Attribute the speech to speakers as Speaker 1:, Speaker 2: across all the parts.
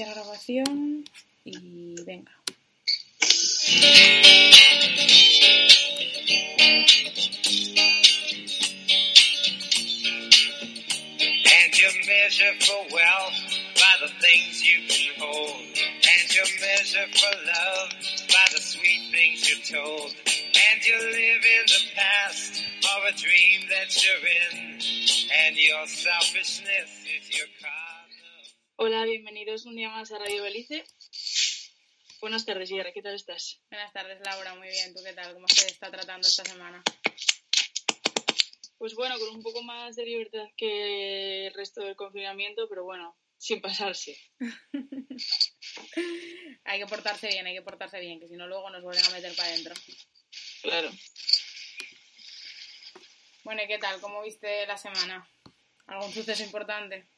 Speaker 1: iniciar grabación y venga. And you measure for wealth by the things you can hold. And you measure for love by the sweet things you're told. And you live in the past of a dream that you're in. And your selfishness.
Speaker 2: Hola, bienvenidos un día más a Radio Belice. Buenas tardes, Yara, ¿qué tal estás?
Speaker 1: Buenas tardes, Laura. Muy bien. ¿Tú qué tal? ¿Cómo se está tratando esta semana?
Speaker 2: Pues bueno, con un poco más de libertad que el resto del confinamiento, pero bueno, sin pasarse.
Speaker 1: hay que portarse bien, hay que portarse bien, que si no luego nos vuelven a meter para adentro.
Speaker 2: Claro.
Speaker 1: Bueno, ¿y qué tal? ¿Cómo viste la semana? ¿Algún suceso importante?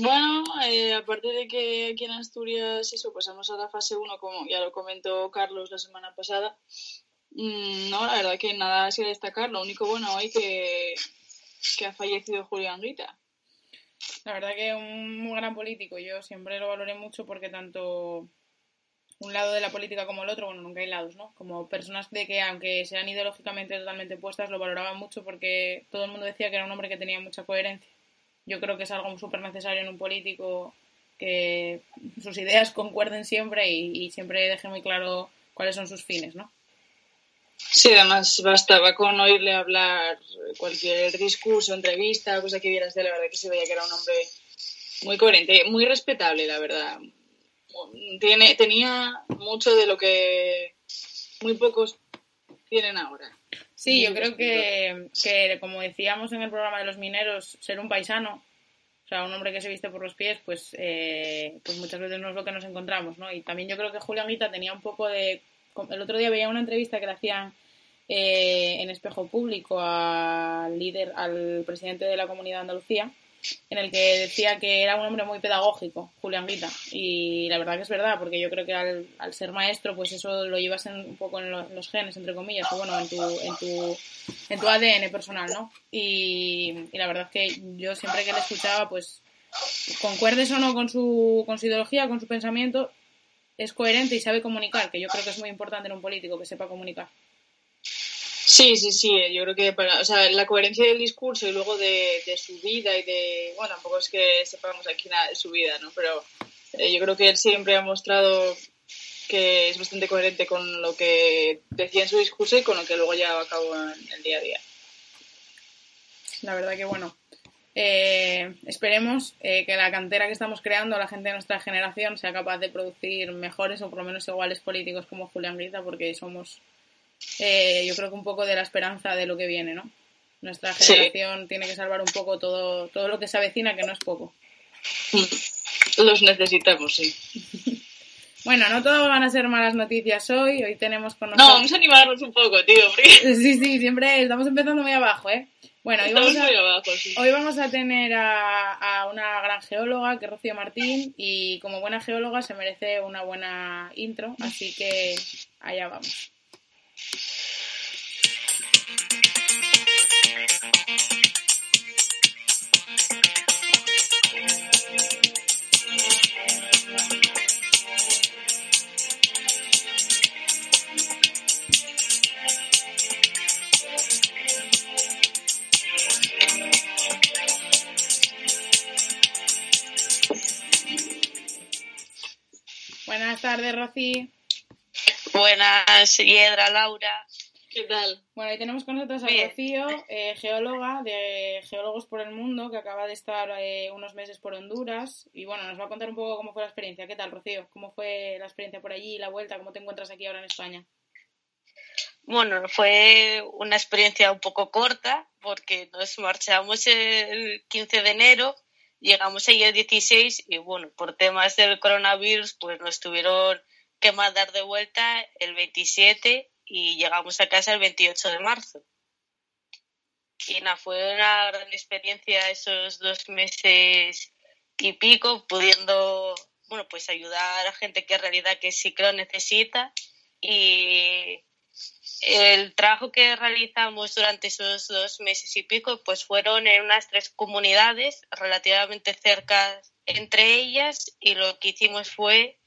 Speaker 2: Bueno, eh, aparte de que aquí en Asturias eso, pasamos a la fase 1, como ya lo comentó Carlos la semana pasada, mm, no, la verdad que nada así a destacar. Lo único bueno hoy que, que ha fallecido Julián Rita.
Speaker 1: La verdad que un muy gran político. Yo siempre lo valoré mucho porque tanto un lado de la política como el otro, bueno, nunca hay lados, ¿no? Como personas de que, aunque sean ideológicamente totalmente opuestas, lo valoraban mucho porque todo el mundo decía que era un hombre que tenía mucha coherencia. Yo creo que es algo súper necesario en un político que sus ideas concuerden siempre y, siempre deje muy claro cuáles son sus fines, ¿no?
Speaker 2: Sí, además bastaba con oírle hablar cualquier discurso, entrevista, cosa que vieras de la verdad que se veía que era un hombre muy coherente, muy respetable, la verdad. Tiene, tenía mucho de lo que muy pocos tienen ahora.
Speaker 1: Sí, yo creo que, que, como decíamos en el programa de los mineros, ser un paisano, o sea, un hombre que se viste por los pies, pues, eh, pues muchas veces no es lo que nos encontramos, ¿no? Y también yo creo que Julián Guita tenía un poco de el otro día veía una entrevista que le hacían eh, en espejo público al líder, al presidente de la comunidad de Andalucía, en el que decía que era un hombre muy pedagógico, Julián Guita. Y la verdad que es verdad, porque yo creo que al, ser maestro, pues eso lo llevas en, un poco en, lo, en, los genes, entre comillas, o bueno, en tu, en tu, en tu ADN personal, ¿no? Y, y la verdad que yo siempre que le escuchaba, pues concuerdes o no con su, con su ideología, con su pensamiento, es coherente y sabe comunicar, que yo creo que es muy importante en un político que sepa comunicar.
Speaker 2: Sí, sí, sí, yo creo que para, o sea, la coherencia del discurso y luego de, de, su vida y de, bueno, tampoco es que sepamos aquí nada de su vida, ¿no? Pero eh, yo creo que él siempre ha mostrado que es bastante coherente con lo que decía en su discurso y con lo que luego lleva a cabo en el día a día.
Speaker 1: La verdad que bueno, eh, esperemos eh, que la cantera que estamos creando, la gente de nuestra generación, sea capaz de producir mejores o por lo menos iguales políticos como Julián Grita, porque somos, eh, yo creo que un poco de la esperanza de lo que viene, ¿no? Nuestra generación sí. tiene que salvar un poco todo, todo lo que se avecina, que no es poco.
Speaker 2: Los necesitamos, sí.
Speaker 1: Bueno, no todo van a ser malas noticias hoy. Hoy tenemos con nosotros...
Speaker 2: No, vamos a animarnos un poco, tío. Porque...
Speaker 1: Sí, sí, siempre estamos empezando muy abajo, ¿eh? Bueno, hoy vamos, a,
Speaker 2: abajo, sí.
Speaker 1: hoy vamos a tener a, a, una gran geóloga, que es Rocío Martín, y como buena geóloga se merece una buena intro, así que allá vamos. Buenas tardes, Rosy.
Speaker 3: Buenas, Hiedra, Laura.
Speaker 2: ¿Qué tal?
Speaker 1: Bueno, ahí tenemos con nosotros a
Speaker 3: Bien.
Speaker 1: Rocío, eh, geóloga de Geólogos por el Mundo, que acaba de estar eh, unos meses por Honduras. Y bueno, nos va a contar un poco cómo fue la experiencia. ¿Qué tal, Rocío? ¿Cómo fue la experiencia por allí, la vuelta? ¿Cómo te encuentras aquí ahora en España?
Speaker 3: Bueno, fue una experiencia un poco corta porque nos marchamos el 15 de enero, llegamos ahí el 16 y bueno, por temas del coronavirus pues nos tuvieron que mandar de vuelta el 27 y llegamos a casa el 28 de marzo. Y nada, fue una gran experiencia esos dos meses y pico, pudiendo, bueno, pues ayudar a gente que en realidad que sí que lo necesita. Y el trabajo que realizamos durante esos dos meses y pico, pues fueron en unas tres comunidades relativamente cerca entre ellas y lo que hicimos fue,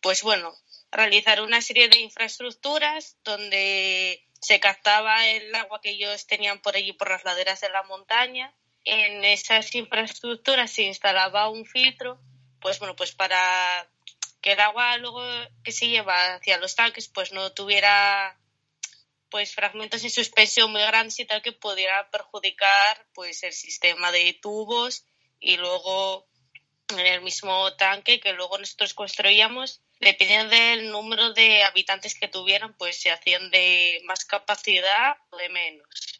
Speaker 3: pues bueno, realizar una serie de infraestructuras donde se captaba el agua que ellos tenían por allí por las laderas de la montaña. En esas infraestructuras se instalaba un filtro, pues bueno, pues para que el agua luego que se lleva hacia los tanques pues no tuviera pues fragmentos en suspensión muy grandes y tal que pudiera perjudicar pues el sistema de tubos y luego en el mismo tanque que luego nosotros construíamos dependiendo del número de habitantes que tuvieran pues se hacían de más capacidad o de menos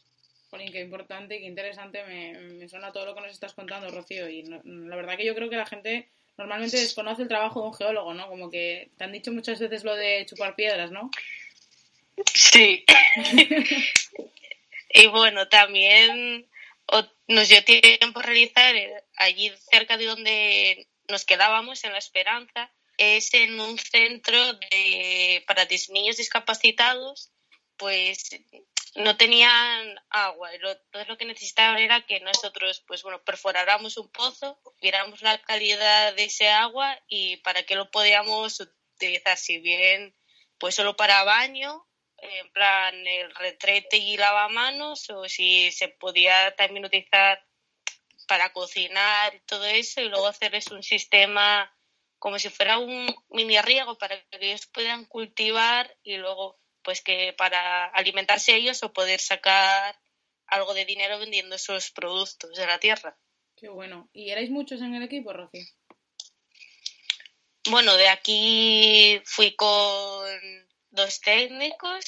Speaker 1: Jolín, qué importante, qué interesante me, suena todo lo que nos estás contando, Rocío. Y la verdad que yo creo que la gente normalmente desconoce el trabajo de un geólogo, ¿no? Como que te han dicho muchas veces lo de chupar piedras, ¿no?
Speaker 3: Sí. y bueno, también nos dio tiempo a realizar eh, allí cerca de donde nos quedábamos, en La Esperanza, es en un centro de, para niños discapacitados, pues no tenían agua. Y lo, todo lo que necesitaban era que nosotros, pues bueno, perforáramos un pozo, viéramos la calidad de ese agua y para qué lo podíamos utilizar, si bien pues solo para baño, en plan el retrete y lavamanos, o si se podía también utilizar para cocinar y todo eso, y luego hacerles un sistema como si fuera un mini riego para que ellos puedan cultivar y luego pues que para alimentarse ellos o poder sacar algo de dinero vendiendo esos productos de la tierra.
Speaker 1: Qué bueno. ¿Y erais muchos en el equipo, Rocío?
Speaker 3: Bueno, de aquí fui con dos técnicos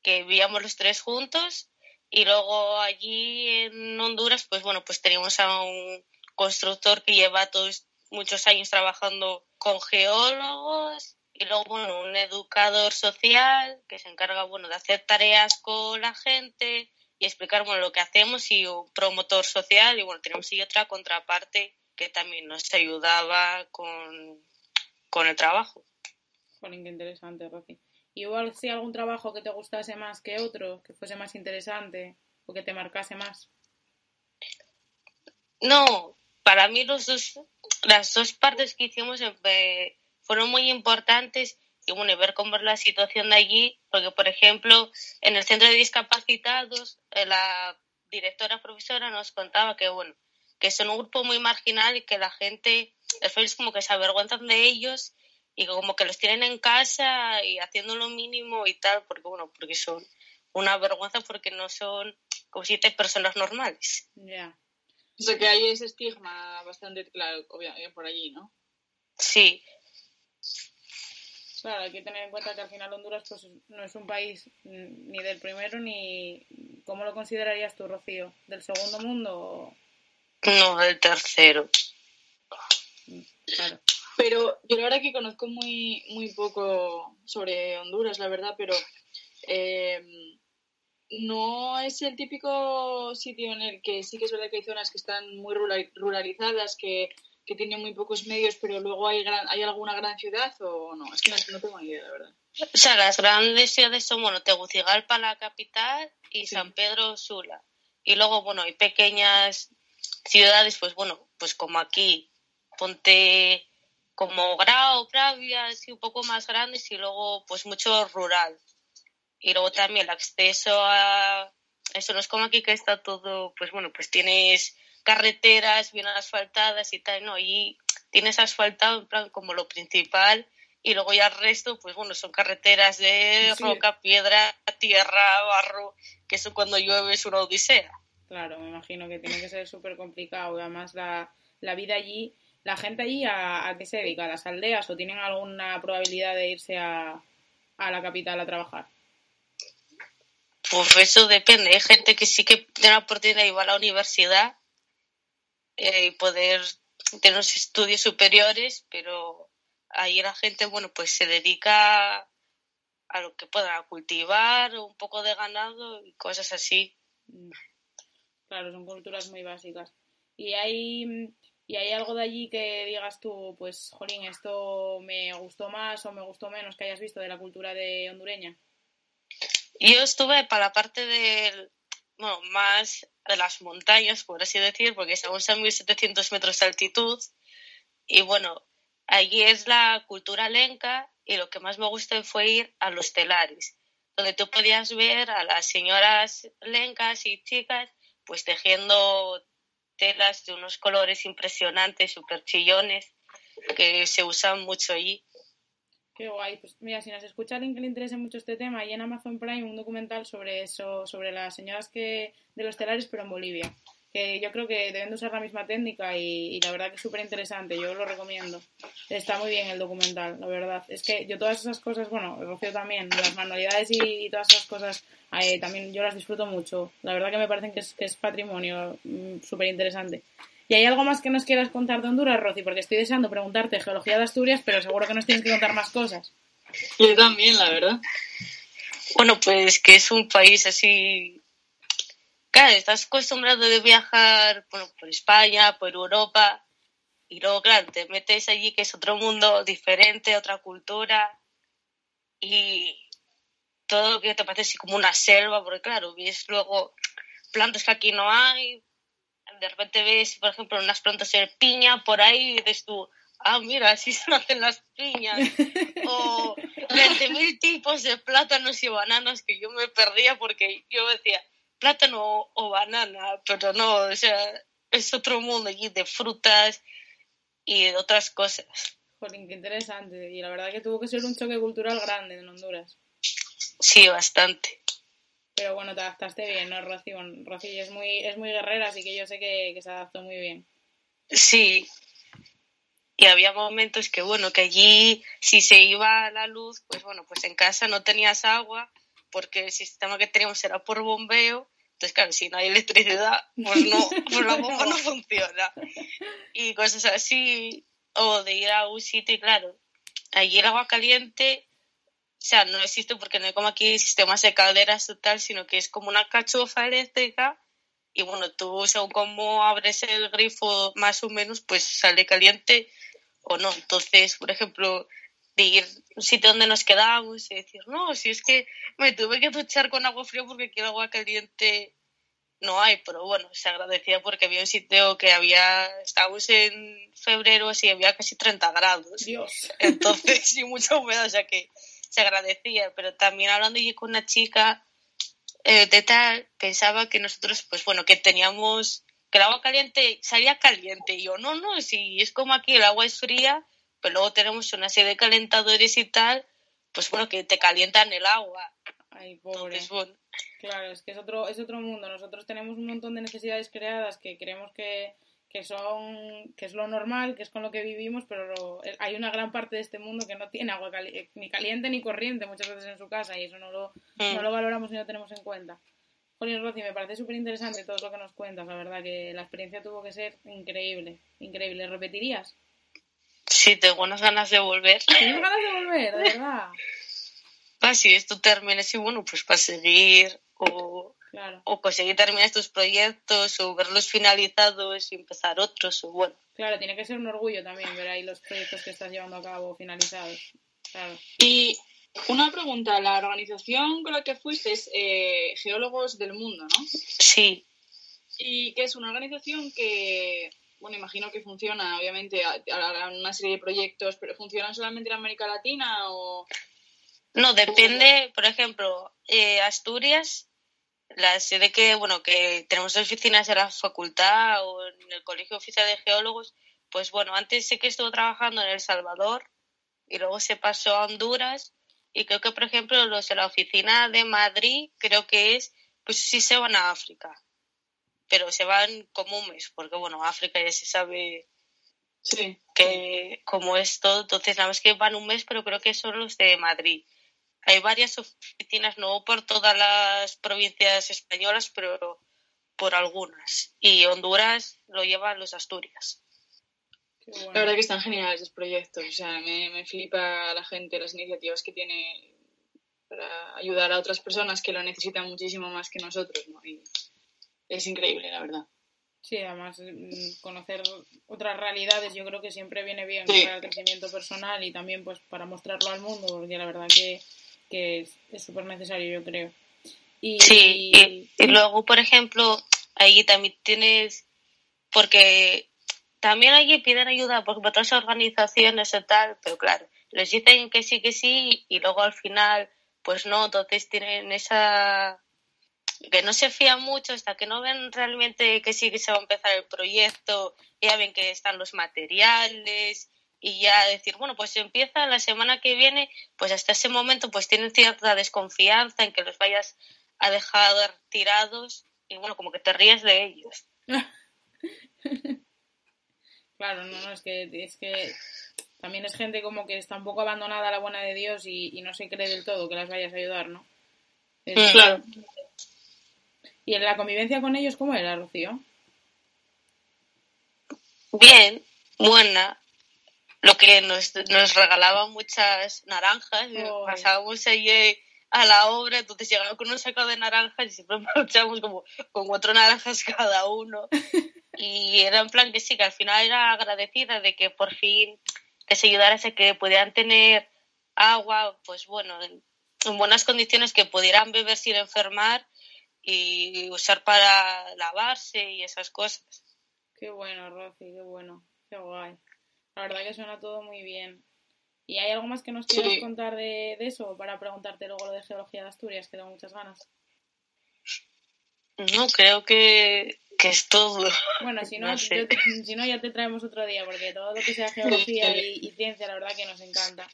Speaker 3: que vivíamos los tres juntos y luego allí en Honduras, pues bueno, pues teníamos a un constructor que lleva todos muchos años trabajando con geólogos y luego, bueno, un educador social que se encarga, bueno, de hacer tareas con la gente y explicar, bueno, lo que hacemos y un promotor social y, bueno, tenemos y otra contraparte que también nos ayudaba con, el trabajo.
Speaker 1: Jolín, qué interesante. ¿Y hubo si algún trabajo que te gustase más que otro, que fuese más interesante o que te marcase más?
Speaker 3: No, para mí los dos, las dos partes que hicimos eh, fueron muy importantes y bueno, ver cómo es la situación de allí, porque por ejemplo, en el centro de discapacitados, eh, la directora profesora nos contaba que bueno, que son un grupo muy marginal y que la gente, es como que se avergüenzan de ellos y como que los tienen en casa y haciendo lo mínimo y tal, porque bueno, porque son una vergüenza porque no son como siete personas normales.
Speaker 2: O sea que hay ese estigma bastante claro, obviamente, por allí, ¿no?
Speaker 3: Sí,
Speaker 1: Claro, hay que tener en cuenta que al final Honduras pues, no es un país ni del primero ni... ¿Cómo lo considerarías tú, Rocío? ¿Del segundo mundo?
Speaker 3: No, del tercero.
Speaker 2: Claro. Pero yo la verdad que conozco muy, muy poco sobre Honduras, la verdad, pero eh, no es el típico sitio en el que sí que es verdad que hay zonas que están muy ruralizadas, que que tiene muy pocos medios, pero luego hay, hay alguna gran ciudad o no? Es que no, tengo ni idea, la verdad. O
Speaker 3: sea, las grandes ciudades son, bueno, Tegucigalpa, la capital, y San Pedro Sula. Y luego, bueno, hay pequeñas ciudades, pues bueno, pues como aquí, ponte como Grau, Pravia, así un poco más grandes, y luego, pues mucho rural. Y luego también el acceso a... Eso no es como aquí que está todo, pues bueno, pues tienes carreteras bien asfaltadas y tal, ¿no? Y tienes asfaltado en plan como lo principal y luego ya el resto, pues bueno, son carreteras de roca, piedra, tierra, barro, que eso cuando llueve es una odisea.
Speaker 1: Claro, me imagino que tiene que ser súper complicado además la, la, vida allí, la gente allí a, a, qué se dedica, a las aldeas o tienen alguna probabilidad de irse a, a la capital a trabajar.
Speaker 3: Pues eso depende, hay gente que sí que tiene la oportunidad de ir a la universidad eh, y poder tener unos estudios superiores, pero ahí la gente, bueno, pues se dedica a lo que pueda, a cultivar un poco de ganado y cosas así.
Speaker 1: Claro, son culturas muy básicas. ¿Y hay, ¿Y hay algo de allí que digas tú, pues, Jolín, esto me gustó más o me gustó menos que hayas visto de la cultura de hondureña?
Speaker 3: Yo estuve para la parte del, bueno, más de las montañas, por así decir, porque estamos a 1700 metros de altitud. Y bueno, allí es la cultura lenca y lo que más me gustó fue ir a los telares, donde tú podías ver a las señoras lencas y chicas pues tejiendo telas de unos colores impresionantes, súper chillones, que se usan mucho allí.
Speaker 1: Qué guay. Pues mira, si nos escucha alguien que le interese mucho este tema, hay en Amazon Prime un documental sobre eso, sobre las señoras que de los telares, pero en Bolivia. Que yo creo que deben de usar la misma técnica y, la verdad que es súper interesante. Yo lo recomiendo. Está muy bien el documental, la verdad. Es que yo todas esas cosas, bueno, Rocío también, las manualidades y, todas esas cosas, eh, también yo las disfruto mucho. La verdad que me parecen que es, que es patrimonio mm, súper interesante. ¿Y hay algo más que nos quieras contar de Honduras, Rosy? Porque estoy deseando preguntarte geología de Asturias, pero seguro que nos tienes que contar más cosas.
Speaker 2: Yo también, la verdad.
Speaker 3: Bueno, pues que es un país así. Claro, estás acostumbrado de viajar bueno, por España, por Europa, y luego, claro, te metes allí que es otro mundo diferente, otra cultura, y todo lo que te parece así como una selva, porque claro, ves luego plantas que aquí no hay, de repente ves, por ejemplo, unas plantas de piña por ahí y dices tú, ah, mira, así se hacen las piñas. o 20.000 tipos de plátanos y bananas que yo me perdía porque yo decía plátano o banana, pero no, o sea, es otro mundo allí de frutas y de otras cosas.
Speaker 1: Jolín, qué interesante. Y la verdad que tuvo que ser un choque cultural grande en Honduras.
Speaker 3: Sí, bastante.
Speaker 1: Pero bueno, te adaptaste bien, ¿no, Rocío? Rocío es muy, es muy guerrera, así que yo sé que, se adaptó muy bien.
Speaker 3: Sí. Y había momentos que, bueno, que allí si se iba la luz, pues bueno, pues en casa no tenías agua porque el sistema que teníamos era por bombeo. Entonces, claro, si no hay electricidad, pues no, pues la bomba no funciona. Y cosas así, o de ir a un sitio y claro, allí el agua caliente o sea, no existe porque no hay como aquí sistemas de calderas o tal, sino que es como una cachofa eléctrica y bueno, tú según cómo abres el grifo más o menos, pues sale caliente o no. Entonces, por ejemplo, de ir a un sitio donde nos quedábamos y decir, no, si es que me tuve que duchar con agua fría porque el agua caliente no hay, pero bueno, se agradecía porque había un sitio que había, estábamos en febrero así, había casi 30 grados.
Speaker 1: Dios.
Speaker 3: Entonces, y mucha humedad, o sea que se agradecía, pero también hablando yo con una chica eh, de tal, pensaba que nosotros, pues bueno, que teníamos, que el agua caliente salía caliente. Y yo, no, no, si es como aquí el agua es fría, pero luego tenemos una serie de calentadores y tal, pues bueno, que te calientan el agua.
Speaker 1: Ay, pobre. Claro, es que es otro, es otro mundo. Nosotros tenemos un montón de necesidades creadas que creemos que, que son que es lo normal, que es con lo que vivimos, pero hay una gran parte de este mundo que no tiene agua ni caliente ni corriente muchas veces en su casa y eso no lo, mm. no lo valoramos y no tenemos en cuenta. Jolín Rosy, me parece súper interesante todo lo que nos cuentas, la verdad que la experiencia tuvo que ser increíble, increíble. ¿Repetirías?
Speaker 3: Sí, tengo unas ganas de volver.
Speaker 1: ¿Tienes ganas de volver, de verdad?
Speaker 3: Ah, si esto termina así, bueno, pues para seguir o o conseguir terminar estos proyectos o verlos finalizados y empezar otros o bueno.
Speaker 1: Claro, tiene que ser un orgullo también ver ahí los proyectos que estás llevando a cabo finalizados.
Speaker 2: Y una pregunta, la organización con la que fuiste es eh, Geólogos del Mundo, ¿no?
Speaker 3: Sí.
Speaker 2: Y que es una organización que, bueno, imagino que funciona, obviamente, a, una serie de proyectos, pero ¿funcionan solamente en América Latina o...?
Speaker 3: No, depende, por ejemplo, eh, Asturias la sede que, bueno, que tenemos oficinas en la facultad o en el Colegio Oficial de Geólogos, pues bueno, antes sé que estuvo trabajando en El Salvador y luego se pasó a Honduras y creo que, por ejemplo, los de la oficina de Madrid, creo que es, pues sí se van a África, pero se van como un mes, porque bueno, África ya se sabe que como es todo, entonces nada más que van un mes, pero creo que son los de Madrid hay varias oficinas, no por todas las provincias españolas, pero por algunas. Y Honduras lo llevan los Asturias.
Speaker 2: La verdad que están geniales los proyectos. O sea, me, me flipa la gente, las iniciativas que tiene para ayudar a otras personas que lo necesitan muchísimo más que nosotros. ¿no? Y es increíble, la verdad.
Speaker 1: Sí, además mm, conocer otras realidades yo creo que siempre viene bien para el crecimiento personal y también pues para mostrarlo al mundo, porque la verdad que que es súper necesario, yo creo.
Speaker 3: Y, sí, y, luego, por ejemplo, ahí también tienes, porque también allí piden ayuda por otras organizaciones y tal, pero claro, les dicen que sí, que sí, y luego al final, pues no, entonces tienen esa que no se fían mucho hasta que no ven realmente que sí que se va a empezar el proyecto, ya ven que están los materiales y ya decir, bueno, pues empieza la semana que viene, pues hasta ese momento pues tienen cierta desconfianza en que los vayas a dejar tirados y bueno, como que te ríes de ellos.
Speaker 1: claro, no, no, es que, es que también es gente como que está un poco abandonada a la buena de Dios y, no se cree del todo que las vayas a ayudar, ¿no? claro. ¿Y en la convivencia con ellos cómo era, Rocío?
Speaker 3: Bien, buena. Lo que nos, nos regalaban muchas naranjas, pasábamos allí a la obra, entonces llegaban con un saco de naranjas y siempre marchábamos como con cuatro naranjas cada uno. Y era en plan que sí, que al final era agradecida de que por fin les ayudaras a que pudieran tener agua, pues bueno, en, en buenas condiciones, que pudieran beber sin enfermar y usar para lavarse y esas cosas.
Speaker 1: Qué bueno, Rosy, qué bueno, qué guay. La verdad que suena todo muy bien. ¿Y hay algo más que nos quieras contar de, eso para preguntarte luego lo de geología de Asturias, que tengo muchas ganas?
Speaker 3: No, creo que, es todo.
Speaker 1: Bueno, si no, si no, ya te traemos otro día, porque todo lo que sea geología y, y ciencia, la verdad que nos encanta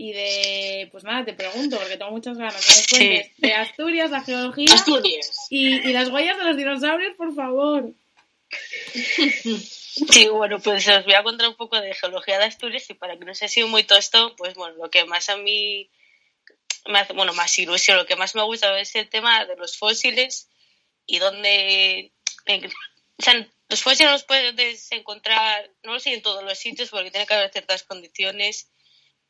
Speaker 1: y de, pues nada, te pregunto, porque tengo muchas ganas de cuentes de Asturias, la geología
Speaker 2: Asturias.
Speaker 1: Y, y, las huellas de los dinosaurios, por favor.
Speaker 3: Sí, bueno, pues os voy a contar un poco de geología de Asturias y para que no sea sido muy tosto, pues bueno, lo que más a mí me hace, bueno, más ilusión, lo que más me gusta es el tema de los fósiles y donde, o sea, los fósiles los puedes encontrar, no lo sé en todos los sitios porque tiene que haber ciertas condiciones.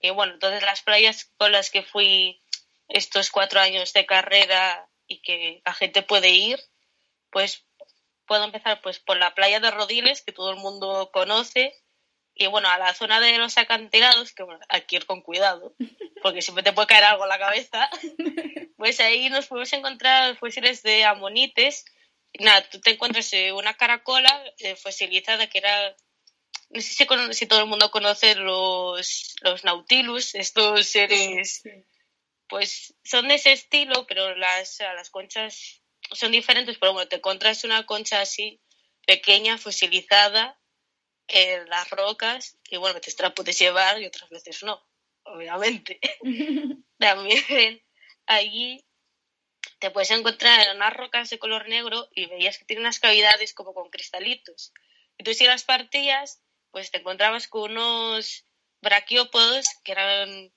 Speaker 3: Y bueno, entonces las playas con las que fui estos cuatro años de carrera y que la gente puede ir, pues puedo empezar pues por la playa de Rodiles, que todo el mundo conoce, y bueno, a la zona de los acantilados, que bueno, hay que ir con cuidado, porque siempre te puede caer algo en la cabeza, pues ahí nos podemos encontrar fósiles de amonites. Nada, tú te encuentras eh, una caracola eh, fosilizada que era no sé si, todo el mundo conoce los, los nautilus, estos seres, pues son de ese estilo, pero las, las conchas son diferentes, pero bueno, te encuentras una concha así, pequeña, fosilizada, en las rocas, y bueno, te la puedes llevar y otras veces no, obviamente. También allí te puedes encontrar en unas rocas de color negro y veías que tiene unas cavidades como con cristalitos. Y tú si las partías, pues te encontrabas con unos braquiópodos que eran,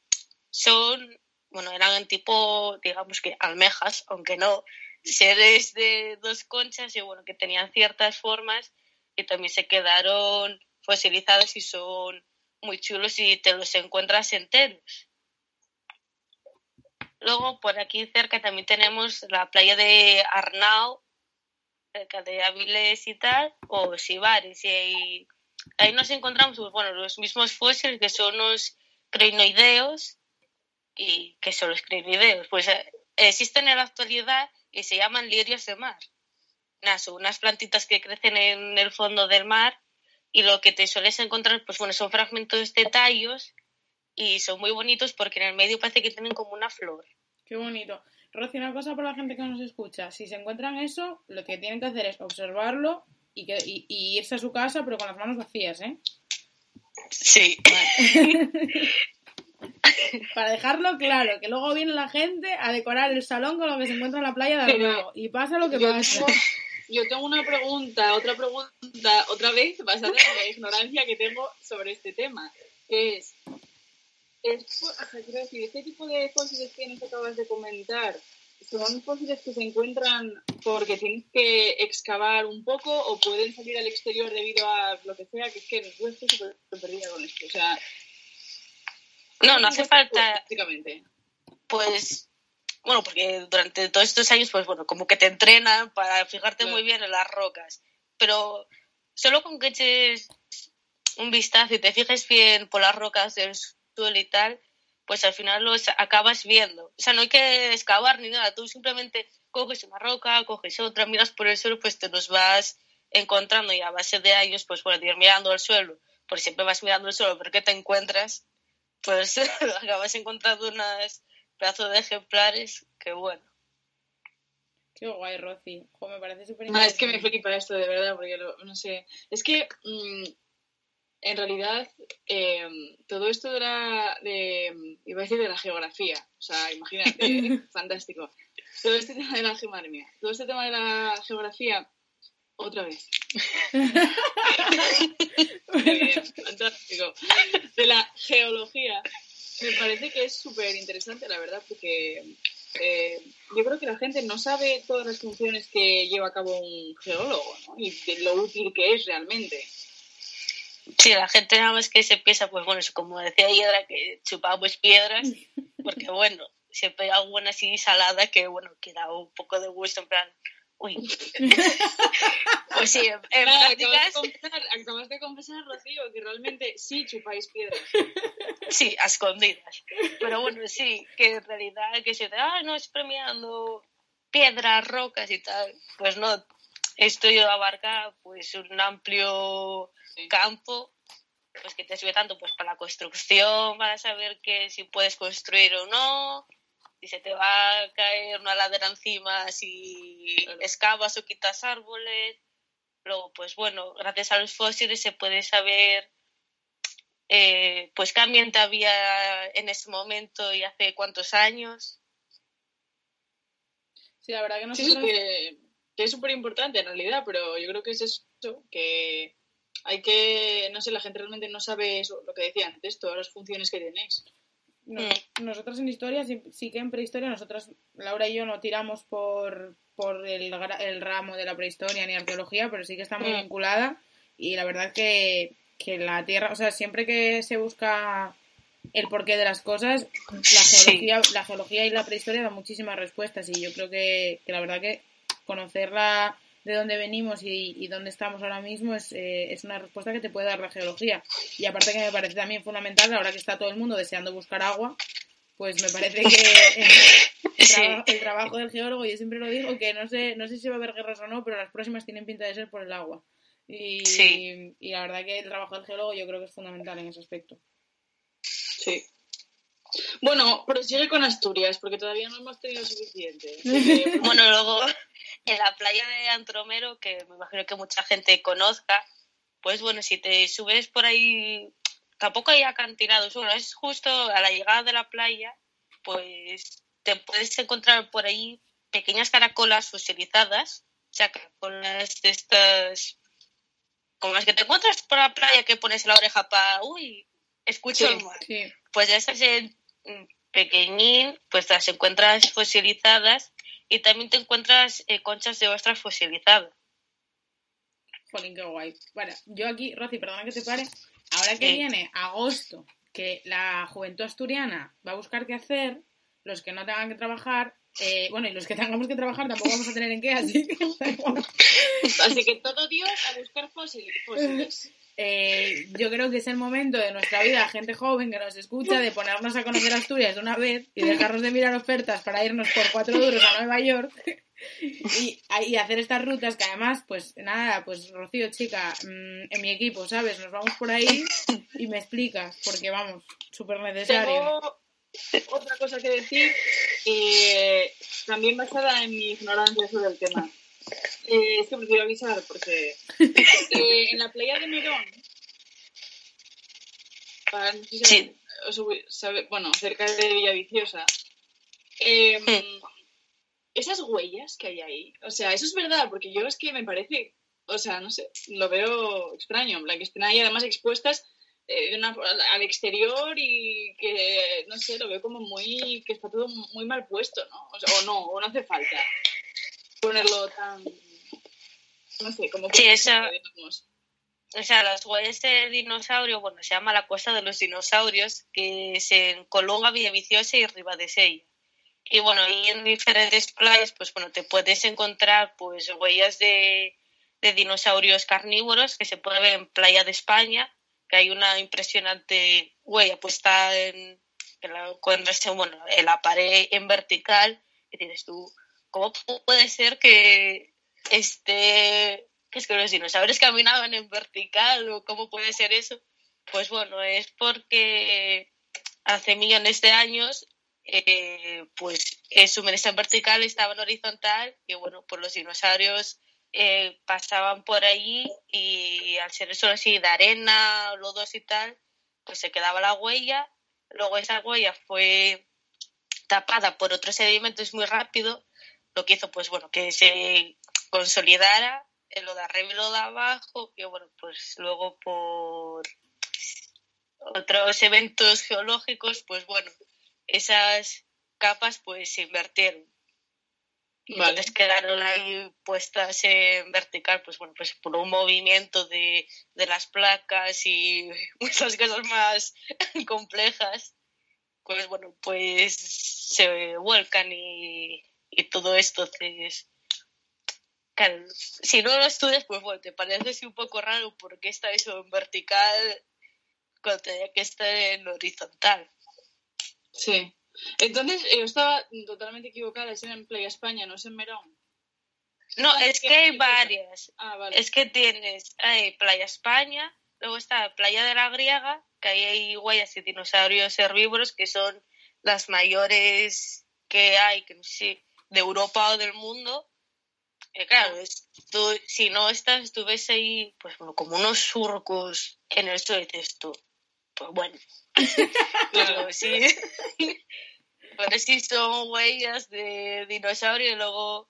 Speaker 3: son, bueno, eran tipo, digamos que almejas, aunque no, seres de dos conchas y bueno, que tenían ciertas formas y también se quedaron fosilizados y son muy chulos y te los encuentras enteros. Luego por aquí cerca también tenemos la playa de Arnau, cerca de Aviles y tal, o Sibares, y ahí nos encontramos pues, bueno, los mismos fósiles que son los crinoideos y que son los crinoideos. Pues eh, existen en la actualidad y se llaman lirios de mar. son unas plantitas que crecen en el fondo del mar y lo que te sueles encontrar, pues bueno, son fragmentos de tallos y son muy bonitos porque en el medio parece que tienen como una flor.
Speaker 1: Qué bonito. Rocío, una cosa para la gente que nos escucha. Si se encuentran eso, lo que tienen que hacer es observarlo y, que, y, irse a su casa, pero con las manos vacías, ¿eh?
Speaker 3: Sí.
Speaker 1: Para dejarlo claro, que luego viene la gente a decorar el salón con lo que se encuentra en la playa de nuevo. Y pasa lo que pasa.
Speaker 2: yo tengo una pregunta, otra pregunta, otra vez, basada en la ignorancia que tengo sobre este tema. Que es, es o sea, quiero decir, este tipo de cosas que nos acabas de comentar, son fósiles que se encuentran porque tienes que excavar un poco o pueden salir al exterior debido a lo que sea, que es que yo estoy súper perdida con esto. O sea,
Speaker 3: no, no hace falta. Básicamente. Pues, bueno, porque durante todos estos años, pues bueno, como que te entrenan para fijarte muy bien en las rocas. Pero solo con que eches un vistazo y te fijes bien por las rocas del suelo y tal, pues al final lo acabas viendo. O sea, no hay que excavar ni nada, tú simplemente coges una roca, coges otra, miras por el suelo, pues te los vas encontrando y a base de años, pues bueno, ir mirando el suelo, porque siempre vas mirando el suelo, porque te encuentras, pues acabas encontrando unas pedazos de ejemplares que bueno.
Speaker 1: Qué guay, Rosy. me parece súper
Speaker 2: ah, es que me flipa esto, de verdad, porque no sé. Es que mm, en realidad eh, todo esto de la. De, iba a decir de la geografía. O sea, imagínate, fantástico. Todo este tema de la geografía. Todo este tema de la geografía otra vez. fantástico. De la geología. Me parece que es súper interesante, la verdad, porque eh, yo creo que la gente no sabe todas las funciones que lleva a cabo un geólogo ¿no? y de lo útil que es realmente.
Speaker 3: Sí, la gente nada más que se piensa, pues bueno, como decía Hiedra, que chupamos piedras, porque bueno, siempre hay alguna así salada que bueno, que da un poco de gusto, en plan, Uy. pues sí, en, prácticas...
Speaker 2: Acabas de, confesar, Rocío, que realmente sí chupáis piedras.
Speaker 3: Sí, a escondidas. Pero bueno, sí, que en realidad que se te, ah, no, es premiando piedras, rocas y tal. Pues no, esto abarca pues un amplio campo pues que te sirve tanto pues para la construcción, para saber que si puedes construir o no, si se te va a caer una ladera encima si excavas o quitas árboles. Luego, pues bueno, gracias a los fósiles se puede saber eh, pues qué ambiente había en ese momento y hace cuántos años.
Speaker 1: Sí, la verdad que no
Speaker 2: sé. que, es súper importante en realidad, pero yo creo que es eso, que hay que, no sé, la gente realmente no sabe eso, lo que decía antes, todas las funciones que tenéis.
Speaker 1: Mm. nosotros en historia, sí, que en prehistoria, nosotros, Laura y yo, no tiramos por, por el, el ramo de la prehistoria ni arqueología, pero sí que está muy mm. vinculada. Y la verdad que, que la Tierra, o sea, siempre que se busca el porqué de las cosas, la geología, la geología y la prehistoria dan muchísimas respuestas. Y yo creo que, que la verdad que conocerla de dónde venimos y, y dónde estamos ahora mismo es, eh, es, una respuesta que te puede dar la geología. Y aparte que me parece también fundamental, ahora que está todo el mundo deseando buscar agua, pues me parece que el, trabajo del geólogo, yo siempre lo digo, que no sé, no sé si va a haber guerras o no, pero las próximas tienen pinta de ser por el agua. Y, y la verdad que el trabajo del geólogo yo creo que es fundamental en ese aspecto.
Speaker 2: Sí. Bueno, pero sigue con Asturias, porque todavía no hemos tenido suficiente.
Speaker 3: bueno, luego en la playa de Antromero, que me imagino que mucha gente conozca, pues bueno, si te subes por ahí, tampoco hay acantilados, bueno, es justo a la llegada de la playa, pues te puedes encontrar por ahí pequeñas caracolas fosilizadas, o sea, caracolas de estas, como las que te encuentras por la playa que pones la oreja para, uy, escucho el mar. Pues esas en pequeñín, pues las encuentras fosilizadas y también te encuentras eh, conchas de ostras fosilizadas.
Speaker 1: Jolín, qué guay. Bueno, yo aquí, Rosy, perdona que te pare. Ahora que viene agosto, que la juventud asturiana va a buscar qué hacer, los que no tengan que trabajar, eh, bueno, y los que tengamos que trabajar tampoco vamos a tener en qué, así que...
Speaker 2: así que todo Dios a buscar fósiles.
Speaker 1: Eh, yo creo que es el momento de nuestra vida, gente joven que nos escucha, de ponernos a conocer Asturias de una vez y dejarnos de mirar ofertas para irnos por cuatro duros a Nueva York y, hacer estas rutas que además, pues nada, pues Rocío, chica, mm, en mi equipo, ¿sabes? Nos vamos por ahí y me explicas, porque vamos, súper necesario.
Speaker 2: Tengo otra cosa que decir, eh, también basada en mi ignorancia sobre el tema. Eh, es que prefiero avisar porque eh, en la playa de Mirón, para, sí. bueno, cerca de Villaviciosa, eh, esas huellas que hay ahí, o sea, eso es verdad, porque yo es que me parece, o sea, no sé, lo veo extraño, en que estén ahí además expuestas eh, al exterior y que, no sé, lo veo como muy, que está todo muy mal puesto, ¿no? O, sea, o no, o no hace falta ponerlo tan no sé, como
Speaker 3: sí, esa, o sea, las huellas de dinosaurio, bueno, se llama la cuesta de los dinosaurios, que se en Colunga, Villaviciosa y Ribadesella. Y bueno, y en diferentes playas, pues bueno, te puedes encontrar pues huellas de, de dinosaurios carnívoros que se puede ver en Playa de España, que hay una impresionante huella puesta en, en la, bueno, en la pared en vertical, y dices tú, ¿cómo puede ser que esté que es que los dinosaurios caminaban en vertical o cómo puede ser eso. Pues bueno, es porque hace millones de años eh, pues su en vertical estaba en horizontal y bueno, pues los dinosaurios eh, pasaban por allí y al ser eso así de arena, lodos y tal, pues se quedaba la huella. Luego esa huella fue tapada por otros sedimentos muy rápido, lo que hizo pues bueno, que se consolidara en lo de arriba y lo de abajo, y bueno, pues luego por otros eventos geológicos, pues bueno, esas capas pues se invertieron. Y entonces quedaron ahí puestas en vertical, pues bueno, pues por un movimiento de, de las placas y muchas cosas más complejas, pues bueno, pues se vuelcan y, y todo esto, entonces Claro, si no lo estudias, pues bueno, te parece un poco raro porque está eso en vertical cuando tenía que estar en horizontal.
Speaker 2: Sí. Entonces, yo estaba totalmente equivocada, es en Playa España, no es en Merón.
Speaker 3: No, ah, es que hay varias. Ah, vale. Es que tienes hay Playa España, luego está Playa de la Griega, que ahí hay huellas de dinosaurios herbívoros que son las mayores que hay, que no sé, de Europa o del mundo claro, tú, si no estás, tú ves ahí, pues como unos surcos en el suelo y dices tú, pues bueno. Pero sí, pero sí son huellas de dinosaurio y luego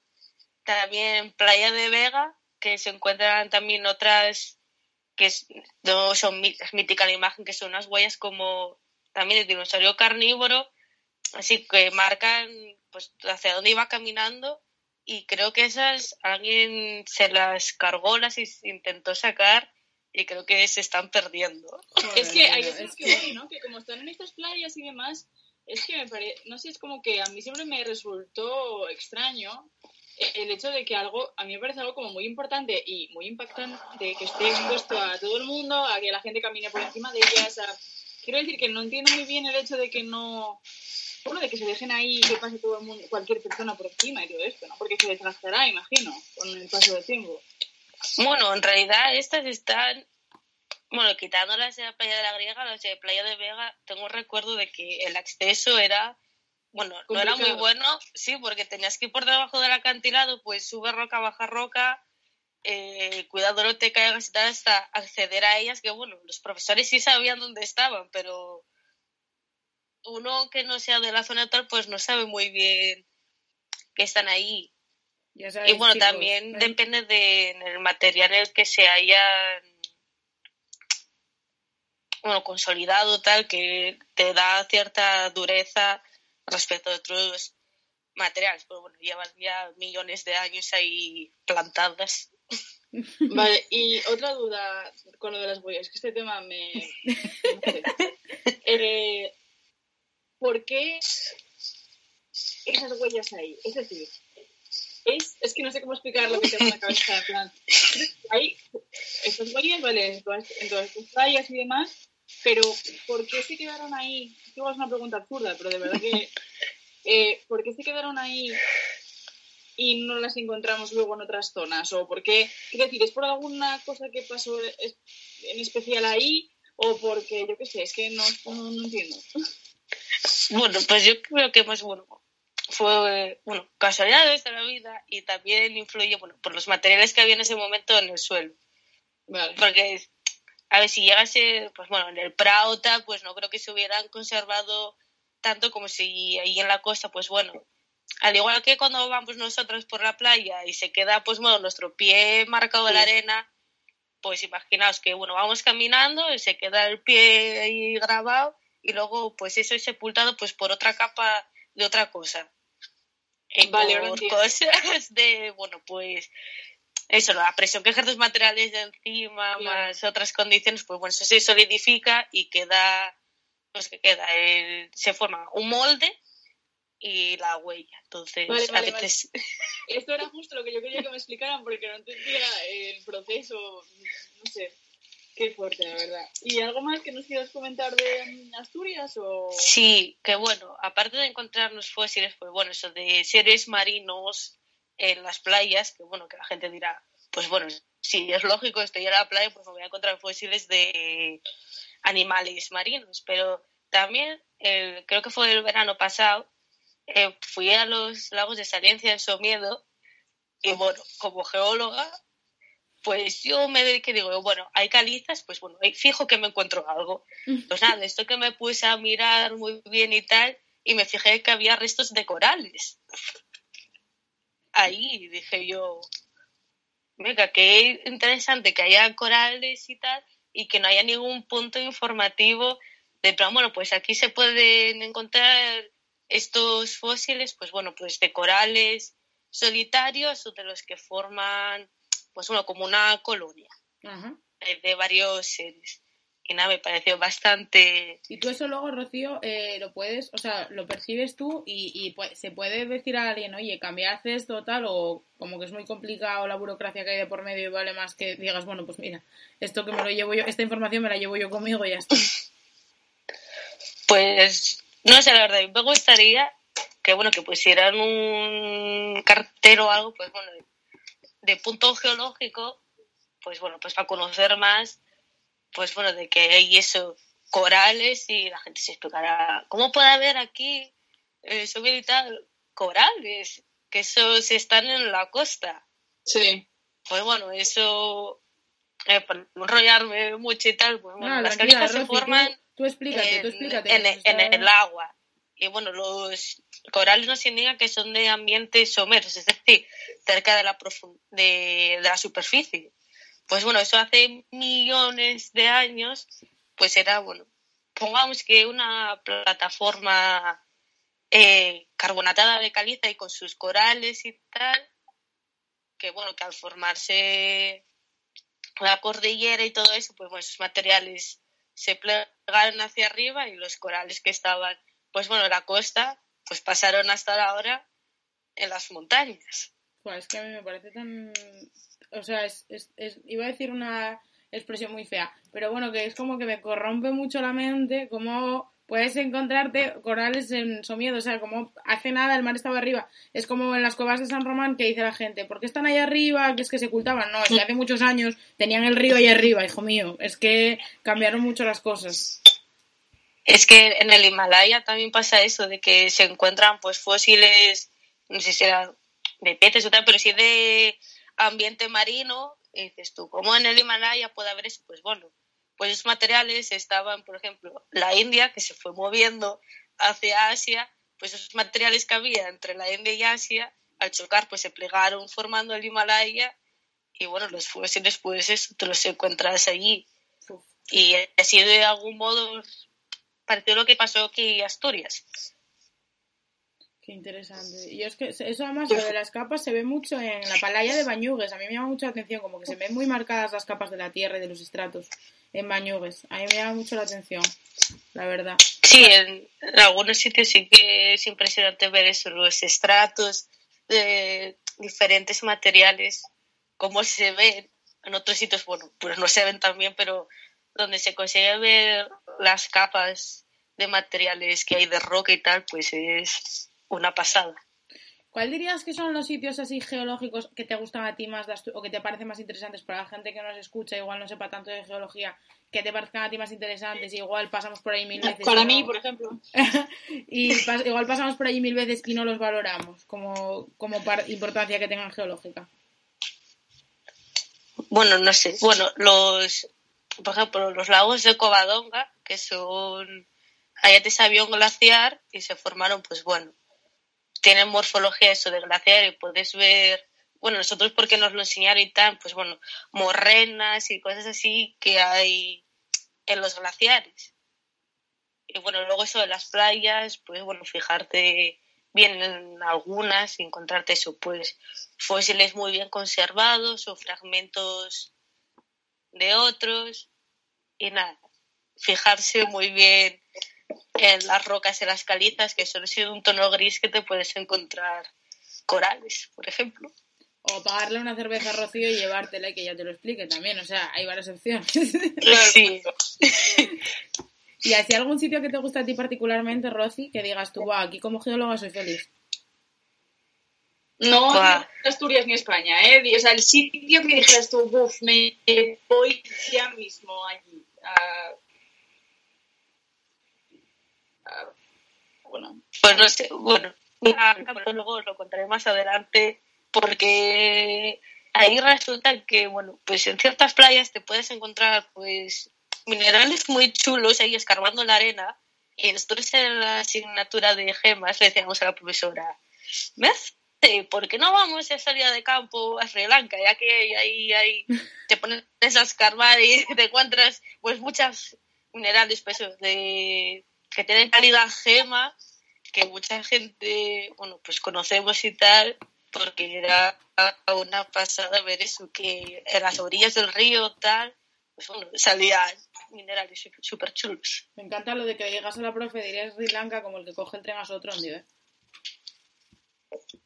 Speaker 3: también Playa de Vega, que se encuentran también otras que no son mítica la imagen, que son unas huellas como también de dinosaurio carnívoro, así que marcan pues hacia dónde iba caminando y creo que esas alguien se las cargó, las intentó sacar y creo que se están perdiendo.
Speaker 2: es que hay veces que voy, ¿no? Que como están en estas playas y demás, es que me parece, no sé, es como que a mí siempre me resultó extraño el hecho de que algo, a mí me parece algo como muy importante y muy impactante que esté expuesto a todo el mundo, a que la gente camine por encima de ellas. Quiero decir que no entiendo muy bien el hecho de que no bueno, de que se dejen ahí que pase todo el mundo, cualquier persona por encima y todo esto, ¿no? Porque se desgastará, imagino, con el paso del tiempo.
Speaker 3: Bueno, en realidad estas están, bueno, quitándolas de la playa de la Griega, las de playa de Vega, tengo un recuerdo de que el acceso era, bueno, no era muy bueno, sí, porque tenías que ir por debajo del acantilado, pues sube roca, baja roca, eh, cuidado no te caigas y tal, hasta acceder a ellas, que bueno, los profesores sí sabían dónde estaban, pero uno que no sea de la zona tal, pues no sabe muy bien que están ahí. y bueno, también ¿eh? depende del material en el que se hayan bueno, consolidado tal, que te da cierta dureza respecto a otros materiales, pero bueno, llevan ya millones de años ahí plantadas.
Speaker 2: Vale, y otra duda con lo de las huellas, que este tema me... eh, ¿por qué esas huellas ahí? Es decir, es, es que no sé cómo explicar lo que tengo en la cabeza. En hay estas huellas, vale, en todas, estas playas y demás, pero ¿por qué se quedaron ahí? Es una pregunta absurda, pero de verdad que. Eh, ¿Por qué se quedaron ahí y no las encontramos luego en otras zonas? ¿O por qué? Es decir, ¿es por alguna cosa que pasó en especial ahí? ¿O porque, yo qué sé, es que no, no entiendo?
Speaker 3: Bueno, pues yo creo que más bueno fue bueno casualidades de la vida y también influye bueno por los materiales que había en ese momento en el suelo. Porque a ver si llegase pues bueno en el Prauta pues no creo que se hubieran conservado tanto como si ahí en la costa pues bueno al igual que cuando vamos nosotros por la playa y se queda pues bueno nuestro pie marcado en la arena pues imaginaos que bueno vamos caminando y se queda el pie ahí grabado y luego pues eso es sepultado pues por otra capa de otra cosa. vale, por cosas de, bueno, pues eso, la presión que ejerce los materiales de encima, más otras condiciones, pues bueno, eso se solidifica y queda, pues que queda, se forma un molde y la huella. Entonces, a veces...
Speaker 2: Esto era justo lo que yo quería que me explicaran porque no entendía el proceso, no sé. Qué fuerte, la verdad. ¿Y algo más que nos quieras comentar de mm, Asturias? O...
Speaker 3: Sí, que bueno, aparte de encontrarnos fósiles, pues bueno, eso de seres marinos en las playas, que bueno, que la gente dirá, pues bueno, si es lógico, estoy en la playa, pues me voy a encontrar fósiles de animales marinos, pero también creo que fue el verano pasado, eh, fui a los lagos de Saliencia en Somiedo y bueno, como geóloga, pues yo me dediqué, digo, bueno, hay calizas, pues bueno, fijo que me encuentro algo. Pues nada, esto que me puse a mirar muy bien y tal, y me fijé que había restos de corales. Ahí dije yo, venga, qué interesante que haya corales y tal, y que no haya ningún punto informativo de plan, bueno, pues aquí se pueden encontrar estos fósiles, pues bueno, pues de corales solitarios o de los que forman, pues bueno, como una colonia de, varios seres. Y nada, me pareció bastante...
Speaker 1: Y tú eso luego, Rocío, eh, lo puedes, o sea, lo percibes tú y, se puede decir a alguien, oye, cambiaste esto tal, o como que es muy complicado la burocracia que hay de por medio y vale más que digas, bueno, pues mira, esto que me lo llevo yo, esta información me la llevo yo conmigo y ya está.
Speaker 3: Pues no sé, la verdad, me gustaría que bueno, que pusieran un cartero o algo, pues bueno, de, punto geológico, pues bueno, pues para conocer más, pues bueno, de que hay eso, corales y la gente se explicará, ¿cómo puede haber aquí eh, subir y tal corales? Que esos están en la costa.
Speaker 2: Sí.
Speaker 3: Pues bueno, eso, eh, para no enrollarme mucho y tal, pues bueno, las calizas se forman
Speaker 1: Tú explícate, tú explícate.
Speaker 3: En, el agua. Y bueno, los corales nos indican que son de ambientes someros, es decir, cerca de la, de, la superficie. Pues bueno, eso hace millones de años, pues era, bueno, pongamos que una plataforma eh, carbonatada de caliza y con sus corales y tal, que bueno, que al formarse la cordillera y todo eso, pues bueno, esos materiales se plegaron hacia arriba y los corales que estaban, pues bueno, en la costa, pues pasaron hasta ahora en las montañas.
Speaker 1: Pues es que a mí me parece tan... O sea, iba a decir una expresión muy fea, pero bueno, que es como que me corrompe mucho la mente, como puedes encontrarte corales en Somiedo, o sea, como hace nada el mar estaba arriba. Es como en las cuevas de San Román que dice la gente, ¿por qué están ahí arriba? Que es que se ocultaban. No, es que hace muchos años tenían el río ahí arriba, hijo mío. Es que cambiaron mucho las cosas.
Speaker 3: Es que en el Himalaya también pasa eso, de que se encuentran pues fósiles, no sé si de peces o tal, pero sí de ambiente marino. Y dices tú, ¿cómo en el Himalaya puede haber eso? Pues bueno, pues esos materiales estaban, por ejemplo, la India, que se fue moviendo hacia Asia, pues esos materiales que había entre la India y Asia, al chocar, pues se plegaron formando el Himalaya y bueno, los fósiles, pues eso, te los encuentras allí. Y así de algún modo pareció lo que pasó aquí en Asturias.
Speaker 1: Qué interesante. Y es que eso además, lo de las capas se ve mucho en la palaya de Bañugues. A mí me llama mucho la atención, como que se ven muy marcadas las capas de la tierra y de los estratos en Bañugues. A mí me llama mucho la atención, la verdad.
Speaker 3: Sí, en, algunos sitios sí que es impresionante ver eso, los estratos de diferentes materiales, cómo se ven. En otros sitios, bueno, pues no se ven también, pero donde se consigue ver las capas de materiales que hay de roca y tal, pues es una pasada.
Speaker 1: ¿Cuál dirías que son los sitios así geológicos que te gustan a ti más o que te parecen más interesantes para la gente que nos escucha, igual no sepa tanto de geología, que te parezcan a ti más interesantes, igual pasamos por ahí mil veces.
Speaker 2: Para mí, por ejemplo.
Speaker 1: y igual pasamos por ahí mil veces y no los valoramos como, como importancia que tengan geológica.
Speaker 3: Bueno, no sé. Bueno, los, por ejemplo, los lagos de Covadonga, que son, allá te sabía un glaciar y se formaron, pues bueno, tienen morfología eso de glaciar y puedes ver, bueno, nosotros porque nos lo enseñaron y tal, pues bueno, morrenas y cosas así que hay en los glaciares. Y bueno, luego eso de las playas, pues bueno, fijarte bien en algunas y encontrarte eso, pues fósiles muy bien conservados o fragmentos de otros y nada, fijarse muy bien en las rocas, en las calizas, que solo sido un tono gris que te puedes encontrar corales, por ejemplo.
Speaker 1: O pagarle una cerveza a Rocío y llevártela y que ya te lo explique también. O sea, hay varias opciones.
Speaker 3: Sí.
Speaker 1: ¿Y hay algún sitio que te gusta a ti particularmente, Rosy, que digas tú, wow, aquí como geóloga soy feliz?
Speaker 2: No Asturias ni España, ¿eh? O sea, el sitio que dijeras tú, uff, me voy ya mismo allí.
Speaker 3: bueno. Pues no sé, bueno, luego os lo contaré más adelante, porque ahí resulta que, bueno, pues en ciertas playas te puedes encontrar, pues, minerales muy chulos ahí escarbando la arena. Y nosotros en la asignatura de gemas le decíamos a la profesora, ¿me ¿por qué no vamos a salir de campo a Sri Lanka? Ya que ahí, ahí te pones a escarbar y te encuentras pues muchas minerales pues, de, que tienen calidad gema, que mucha gente, bueno, pues conocemos y tal, porque era una pasada ver eso, que en las orillas del río tal, pues bueno, salían minerales súper chulos.
Speaker 1: Me encanta lo de que llegas a la profe dirías Sri Lanka como el que coge el tren a Sotrondi, ¿eh?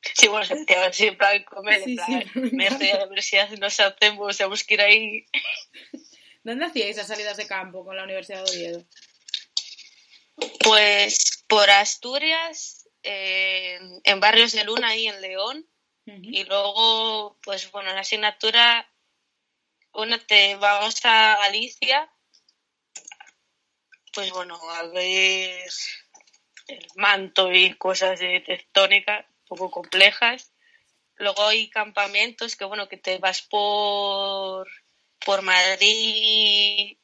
Speaker 3: Sí, bueno, siempre siempre comer, sí, en plan, me estoy a ver si nos hacemos, tenemos que ir ahí.
Speaker 1: ¿Dónde hacíais las salidas de campo con la Universidad de Oviedo?
Speaker 3: Pues por Asturias, en Barrios de Luna, ahí en León, y luego, pues bueno, la asignatura, una te vamos a Galicia, pues bueno, a ver el manto y cosas de tectónica poco complejas. Luego hay campamentos que, bueno, que te vas por, por Madrid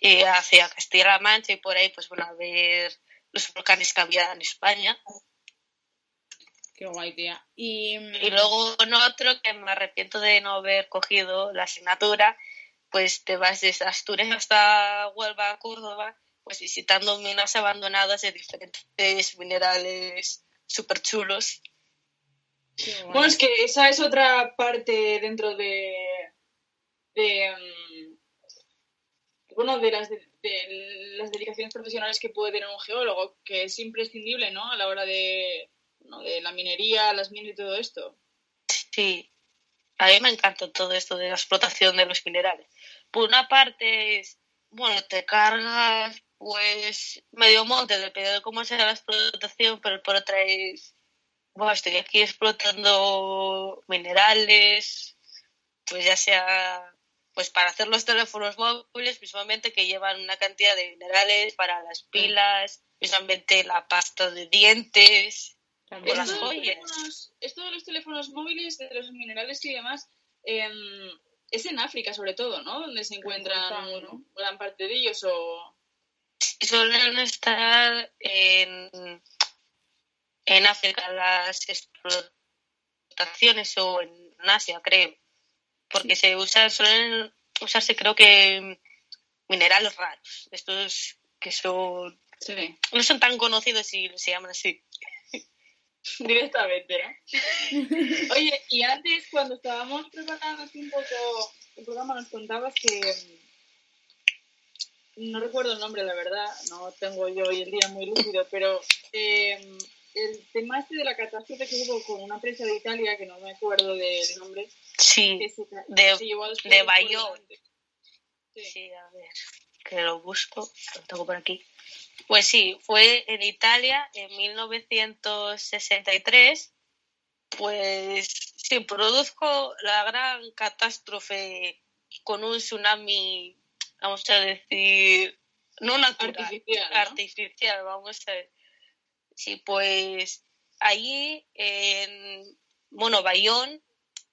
Speaker 3: eh, hacia Castilla-La Mancha y por ahí, pues bueno, a ver los volcanes que había en España.
Speaker 1: Qué guay, tía. Y,
Speaker 3: y luego en otro que me arrepiento de no haber cogido la asignatura, pues te vas desde Asturias hasta Huelva, Córdoba, pues visitando minas abandonadas de diferentes minerales súper chulos.
Speaker 2: Bueno. es que esa es otra parte dentro de, de mm, bueno, de las, de, las dedicaciones profesionales que puede tener un geólogo, que es imprescindible, ¿no? A la hora de, de la minería, las minas y todo esto.
Speaker 3: Sí, a mí me encanta todo esto de la explotación de los minerales. Por una parte es, bueno, te cargas pues medio monte, depende de cómo sea la explotación, pero por otra es, bueno, estoy aquí explotando minerales, pues ya sea pues para hacer los teléfonos móviles, principalmente que llevan una cantidad de minerales para las pilas, principalmente la pasta de dientes,
Speaker 2: o las joyas. esto de los teléfonos móviles, de los minerales y demás, em, es en África sobre todo, ¿no? Donde se encuentran gran parte de ellos o
Speaker 3: suelen estar en, en África las explotaciones o en Asia, creo. Porque se usa, suelen usarse, creo que, minerales raros. Estos que son. No son tan conocidos y se llaman así.
Speaker 2: Directamente, ¿no? Oye, y antes, cuando estábamos preparando un poco el programa, nos contabas que no recuerdo el nombre, la verdad, no tengo yo hoy el día muy lúcido, pero eh, el tema este de la catástrofe que hubo con una empresa de Italia, que no me acuerdo del nombre.
Speaker 3: Sí, de, de Bayón. Sí. a ver, que lo busco, lo tengo por aquí. Pues sí, fue en Italia en 1963, pues sí, produjo la gran catástrofe con un tsunami vamos a decir, no natural, artificial, vamos a ver. Sí, pues allí en, bueno, Bayón,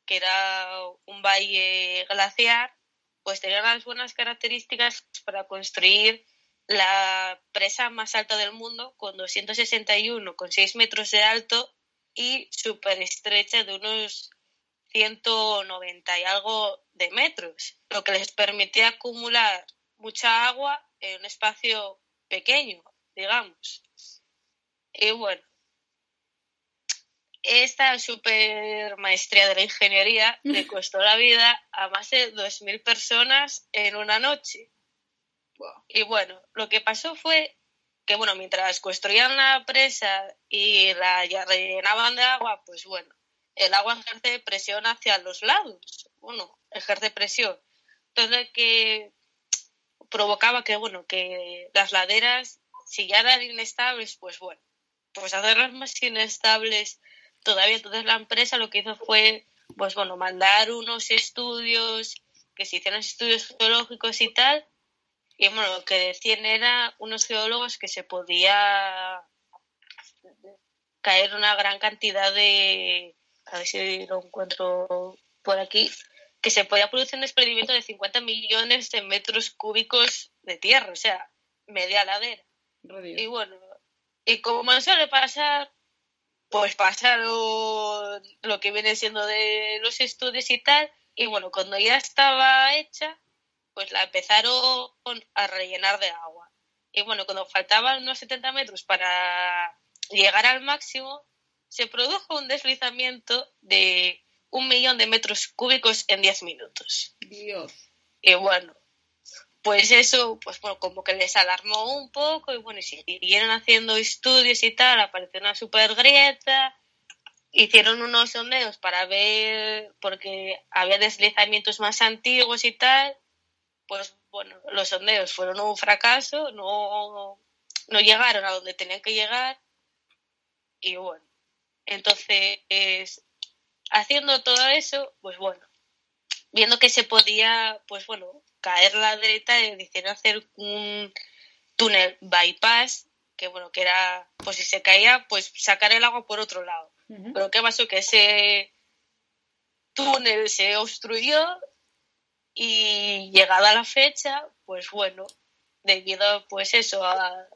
Speaker 3: que era un valle glaciar, pues tenía las buenas características para construir la presa más alta del mundo con 261, con 6 metros de alto y súper estrecha de unos 190 y algo de metros, lo que les permitía acumular mucha agua en un espacio pequeño, digamos. Y bueno, esta super maestría de la ingeniería le costó la vida a más de 2.000 personas en una noche. Y bueno, lo que pasó fue que, bueno, mientras construían la presa y la rellenaban de agua, pues bueno, el agua ejerce presión hacia los lados, bueno, ejerce presión. Entonces, que provocaba que, bueno, que las laderas, si ya eran inestables, pues bueno, pues hacerlas más inestables todavía. Entonces la empresa lo que hizo fue, pues bueno, mandar unos estudios, que se hicieron estudios geológicos y tal. Y bueno, lo que decían era unos geólogos que se podía caer una gran cantidad de, a ver si lo encuentro por aquí, que se podía producir un desprendimiento de 50 millones de metros cúbicos de tierra, o sea, media ladera. Y bueno, y como suele pasar, pues pasaron lo que viene siendo de los estudios y tal, y bueno, cuando ya estaba hecha, pues la empezaron a rellenar de agua. Y bueno, cuando faltaban unos 70 metros para llegar al máximo, se produjo un deslizamiento de un millón de metros cúbicos en 10 minutos.
Speaker 1: Dios.
Speaker 3: Y bueno, pues eso, pues bueno, como que les alarmó un poco y bueno, y siguieron haciendo estudios y tal, apareció una super grieta, hicieron unos sondeos para ver, porque había deslizamientos más antiguos y tal, pues bueno, los sondeos fueron un fracaso, no, no llegaron a donde tenían que llegar y bueno, entonces, haciendo todo eso, pues bueno, viendo que se podía, pues bueno, caer la derecha, decidieron hacer un túnel bypass, que bueno, que era, pues si se caía, pues sacar el agua por otro lado. Pero ¿qué pasó? Que ese túnel se obstruyó y llegada la fecha, pues bueno, debido pues eso a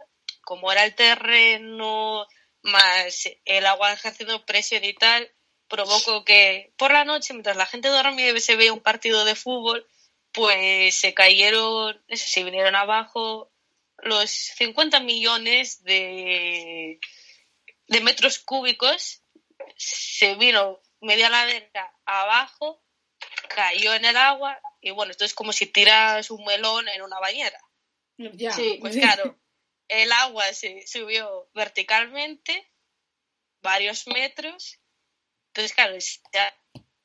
Speaker 3: como era el terreno más el agua ejerciendo presión y tal, provocó que por la noche, mientras la gente dormía y se veía un partido de fútbol, pues se cayeron, se vinieron abajo los 50 millones de, de metros cúbicos, se vino media ladera abajo, cayó en el agua y bueno, esto es como si tiras un melón en una bañera.
Speaker 1: Ya.
Speaker 3: Sí, pues claro, el agua se subió verticalmente varios metros. Entonces, claro,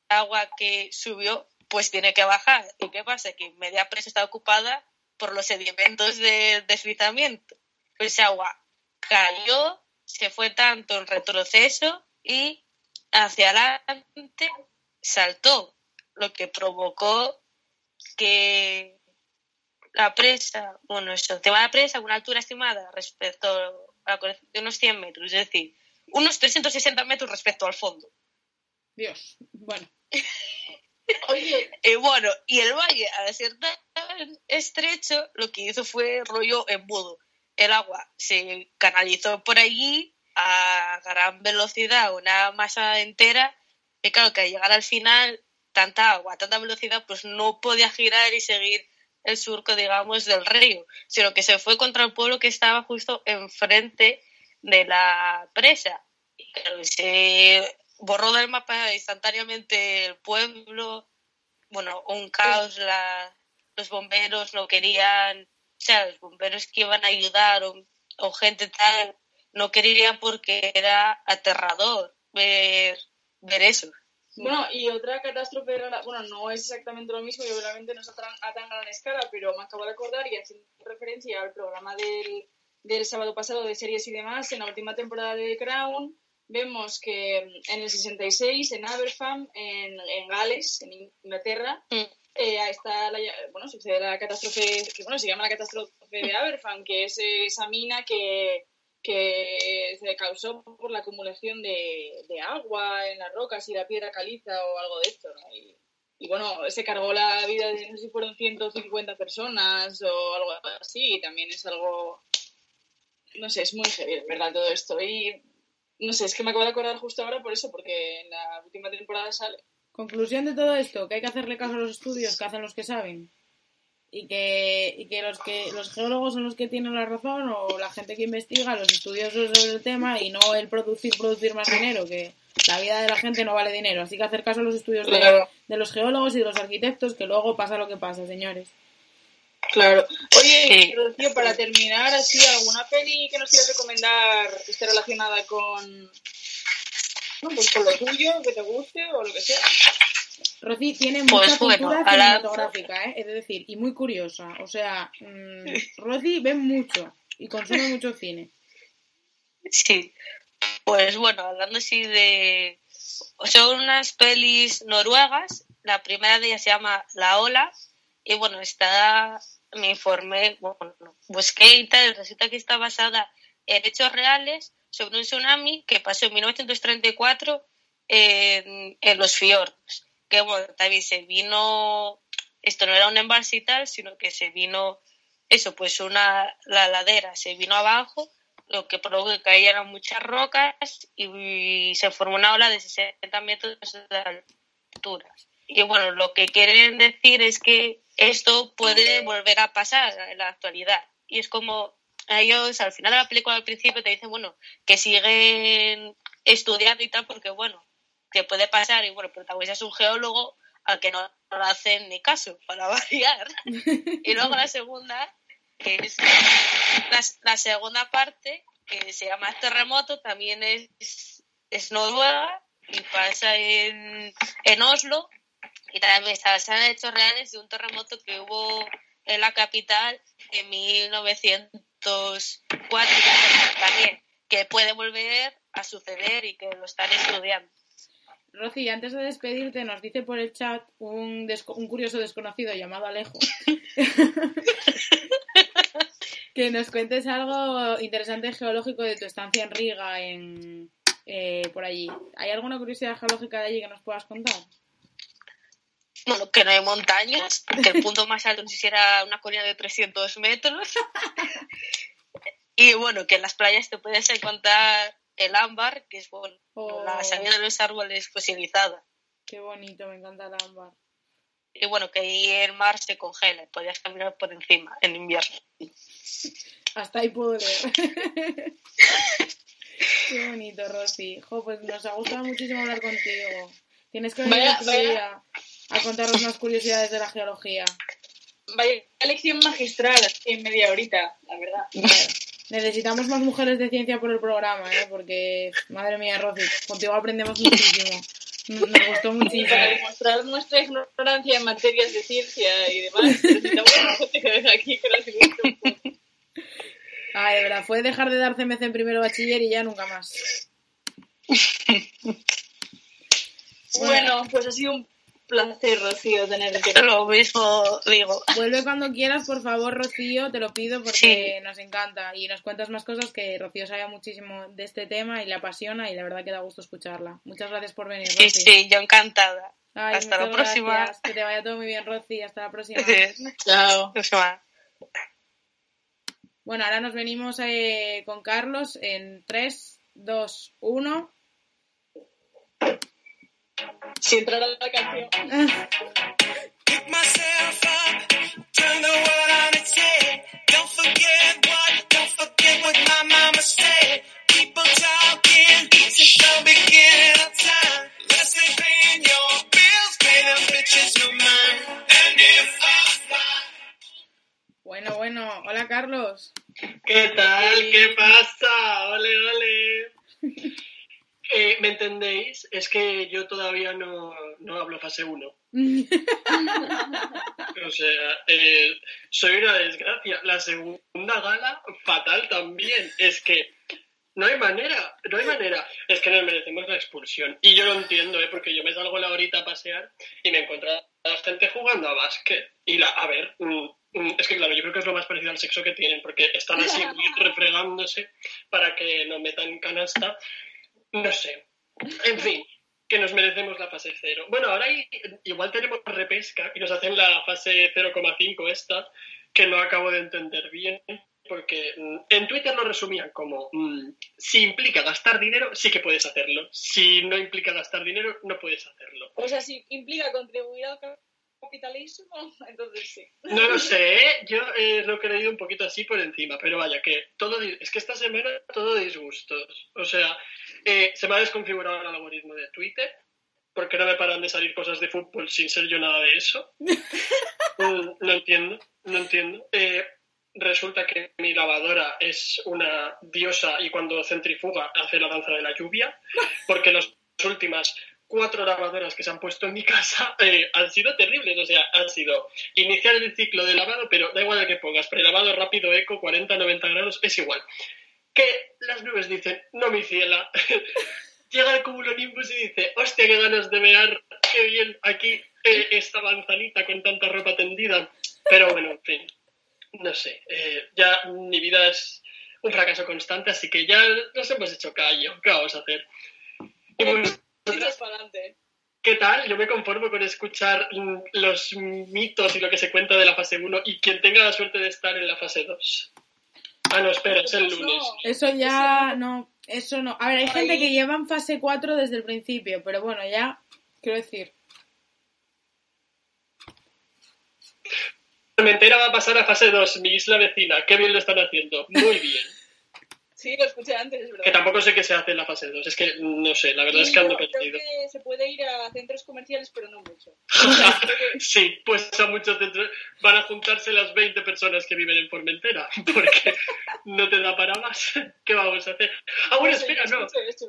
Speaker 3: agua que subió, pues tiene que bajar. ¿Y qué pasa? Que media presa está ocupada por los sedimentos de deslizamiento. Pues esa agua cayó, se fue tanto en retroceso y hacia adelante saltó, lo que provocó que la presa, bueno, eso, tema de la presa, una altura estimada respecto a la de unos 100 metros, es decir, unos 360 metros respecto al fondo.
Speaker 1: Dios, bueno.
Speaker 3: Oye, eh, bueno, y el valle, al ser tan estrecho, lo que hizo fue rollo embudo. El agua se canalizó por allí a gran velocidad, una masa entera, y claro, que al llegar al final, tanta agua, tanta velocidad, pues no podía girar y seguir el surco, digamos, del río, sino que se fue contra el pueblo que estaba justo enfrente de la presa. Y se borró del mapa instantáneamente el pueblo, bueno, un caos, la, los bomberos no querían, o sea, los bomberos que iban a ayudar o, o gente tal, no querían porque era aterrador ver, ver eso.
Speaker 2: Bueno, y otra catástrofe bueno, no es exactamente lo mismo y obviamente no es a tan, gran escala, pero me acabo de acordar y haciendo referencia al programa del, del sábado pasado de series y demás, en la última temporada de The Crown, vemos que en el 66, en Aberfam, en, en Gales, en Inglaterra, mm. eh, está la, bueno, sucede la catástrofe, que bueno, se llama la catástrofe de Aberfam, que es esa mina que que se causó por la acumulación de, agua en las rocas y la piedra caliza o algo de esto, Y, bueno, se cargó la vida de, no sé si fueron 150 personas o algo así, y también es algo, no sé, es muy heavy, ¿verdad? Todo esto. Y no sé, es que me acabo de acordar justo ahora por eso, porque en la última temporada sale.
Speaker 1: Conclusión de todo esto, que hay que hacerle caso a los estudios que hacen los que saben y que, y que los que los geólogos son los que tienen la razón o la gente que investiga, los estudiosos sobre el tema y no el producir, producir más dinero, que la vida de la gente no vale dinero. Así que hacer caso a los estudios de, de los geólogos y de los arquitectos, que luego pasa lo que pasa, señores.
Speaker 2: Claro. Oye, Rocío, para terminar, así, ¿alguna peli que nos quieras recomendar que esté relacionada con, pues con lo tuyo, que te guste o lo que sea?
Speaker 1: Rosy tiene pues mucha cultura cinematográfica, ¿eh? es decir, y muy curiosa. O sea, mmm, Rosy ve mucho y consume mucho cine.
Speaker 3: Sí. Pues bueno, hablando así de... Son unas pelis noruegas. La primera de ellas se llama La Ola. Y bueno, está... Me informé, bueno, busqué y tal. Resulta que está basada en hechos reales sobre un tsunami que pasó en 1934 en, en los fiordos. Que bueno, también se vino... Esto no era un embalse y tal, sino que se vino eso, pues una, la ladera se vino abajo lo que provocó que cayeran muchas rocas y, se formó una ola de 60 metros de altura. Y bueno, lo que quieren decir es que esto puede volver a pasar en la actualidad. Y es como ellos al final de la película al principio te dicen, bueno, que siguen estudiando y tal, porque bueno, que puede pasar. Y bueno, el protagonista es un geólogo al que no, le hacen ni caso, para variar. y luego la segunda que es la, segunda parte, que se llama Terremoto, también es, es Noruega y pasa en, en Oslo y también está basada en hechos reales de un terremoto que hubo en la capital en 1904 también, que puede volver a suceder y que lo están estudiando.
Speaker 1: Rosy, antes de despedirte, nos dice por el chat un, un curioso desconocido llamado Alejo que nos cuentes algo interesante geológico de tu estancia en Riga, en, eh, por allí. ¿Hay alguna curiosidad geológica de allí que nos puedas contar?
Speaker 3: Bueno, que no hay montañas, que el punto más alto era una colina de 300 metros. y bueno, que en las playas te puedes encontrar el ámbar, que es bueno, la oh. salida de los árboles fosilizada.
Speaker 1: Qué bonito, me encanta el ámbar.
Speaker 3: Y bueno, que ahí el mar se congela, podías caminar por encima en invierno.
Speaker 1: Hasta ahí puedo leer. Qué bonito, Rosy. Jo, pues nos ha gustado muchísimo hablar contigo. Tienes que venir a, a contarnos unas curiosidades de la geología.
Speaker 2: Vaya lección magistral, en media horita, la verdad.
Speaker 1: Necesitamos más mujeres de ciencia por el programa, ¿eh? porque, madre mía, Rosy, contigo aprendemos muchísimo. Me gustó muchísimo.
Speaker 2: para demostrar nuestra ignorancia en materias de ciencia y demás, necesitamos gente que venga aquí que nos poco.
Speaker 1: Ay, de verdad, fue dejar de dar CMC en primero bachiller y ya nunca más.
Speaker 2: bueno, pues ha sido un placer, Rocío, tenerte.
Speaker 3: Lo mismo digo.
Speaker 1: Vuelve cuando quieras, por favor, Rocío, te lo pido porque nos encanta. Y nos cuentas más cosas que Rocío sabe muchísimo de este tema y le apasiona y la verdad que da gusto escucharla. Muchas gracias por venir,
Speaker 3: Rocío. Sí, sí, yo encantada. Hasta la próxima.
Speaker 1: Que te vaya todo muy bien, Rocío. Hasta la próxima.
Speaker 2: Chao.
Speaker 1: Bueno, ahora nos venimos eh, con Carlos en 3, 2, 1.
Speaker 2: Si entrara la canción. Pick myself up, turn the world on its head. Don't forget what, don't forget what my mama said. People talking since the beginning of time. Let's say paying your bills, pay them bitches no mind. And if I
Speaker 1: Bueno, bueno, hola Carlos.
Speaker 4: ¿Qué tal? ¿Qué pasa? Ole, ole. Eh, ¿Me entendéis? Es que yo todavía no, no hablo fase 1. o sea, eh, soy una desgracia. La segunda gala, fatal también. Es que no hay manera, no hay manera. Es que nos merecemos la expulsión. Y yo lo entiendo, ¿eh? porque yo me salgo la horita a pasear y me encuentro a la gente jugando a básquet. Y la, a ver, mm, mm, es que claro, yo creo que es lo más parecido al sexo que tienen, porque están así refregándose para que no metan canasta. No sé. En fin, que nos merecemos la fase cero. Bueno, ahora igual tenemos repesca y nos hacen la fase 0,5 esta, que no acabo de entender bien, porque mm, en Twitter lo resumían como, mm, si implica gastar dinero, sí que puedes hacerlo. Si no implica gastar dinero, no puedes hacerlo.
Speaker 2: O sea, si implica contribuir al capitalismo, entonces sí.
Speaker 4: No lo sé, ¿eh? yo eh, lo he creído un poquito así por encima, pero vaya, que todo, es que esta semana todo disgustos. O sea, eh, se me ha desconfigurado el algoritmo de Twitter, porque no me paran de salir cosas de fútbol sin ser yo nada de eso. Mm, no entiendo, no entiendo. resulta que mi lavadora es una diosa y cuando centrifuga hace la danza de la lluvia, porque las últimas cuatro lavadoras que se han puesto en mi casa eh, han sido terribles. O sea, han sido iniciar el ciclo de lavado, pero da igual de que pongas, prelavado rápido, eco, 40, 90 grados, es igual. Que las nubes dicen, no mi ciela. Llega el cumulonimbus y dice, hostia, qué ganas de ver, qué bien aquí eh, esta manzanita con tanta ropa tendida. Pero bueno, en fin, no sé, eh, ya mi vida es un fracaso constante, así que ya nos hemos hecho callo. ¿Qué vamos a hacer? Y vosotras, ¿Qué tal? Yo me conformo con escuchar los mitos y lo que se cuenta de la fase 1 y quien tenga la suerte de estar en la fase 2. Ah, no, espera, es el lunes.
Speaker 1: Eso ya no, eso no. A ver, hay gente que lleva en fase 4 desde el principio, pero bueno, ya, quiero decir.
Speaker 4: Mentira va a pasar a fase 2, mi isla vecina. Qué bien lo están haciendo. Muy bien.
Speaker 2: Sí, lo escuché antes, es verdad.
Speaker 4: Que tampoco sé qué se hace en la fase 2. Es que no sé, la verdad es que ando
Speaker 2: Creo
Speaker 4: perdido.
Speaker 2: que se puede ir a centros comerciales, pero no mucho.
Speaker 4: sí, pues a muchos centros van a juntarse las 20 personas que viven en Formentera, porque no te da para más. ¿Qué vamos a hacer? Ah, bueno, espera, no.
Speaker 2: esto.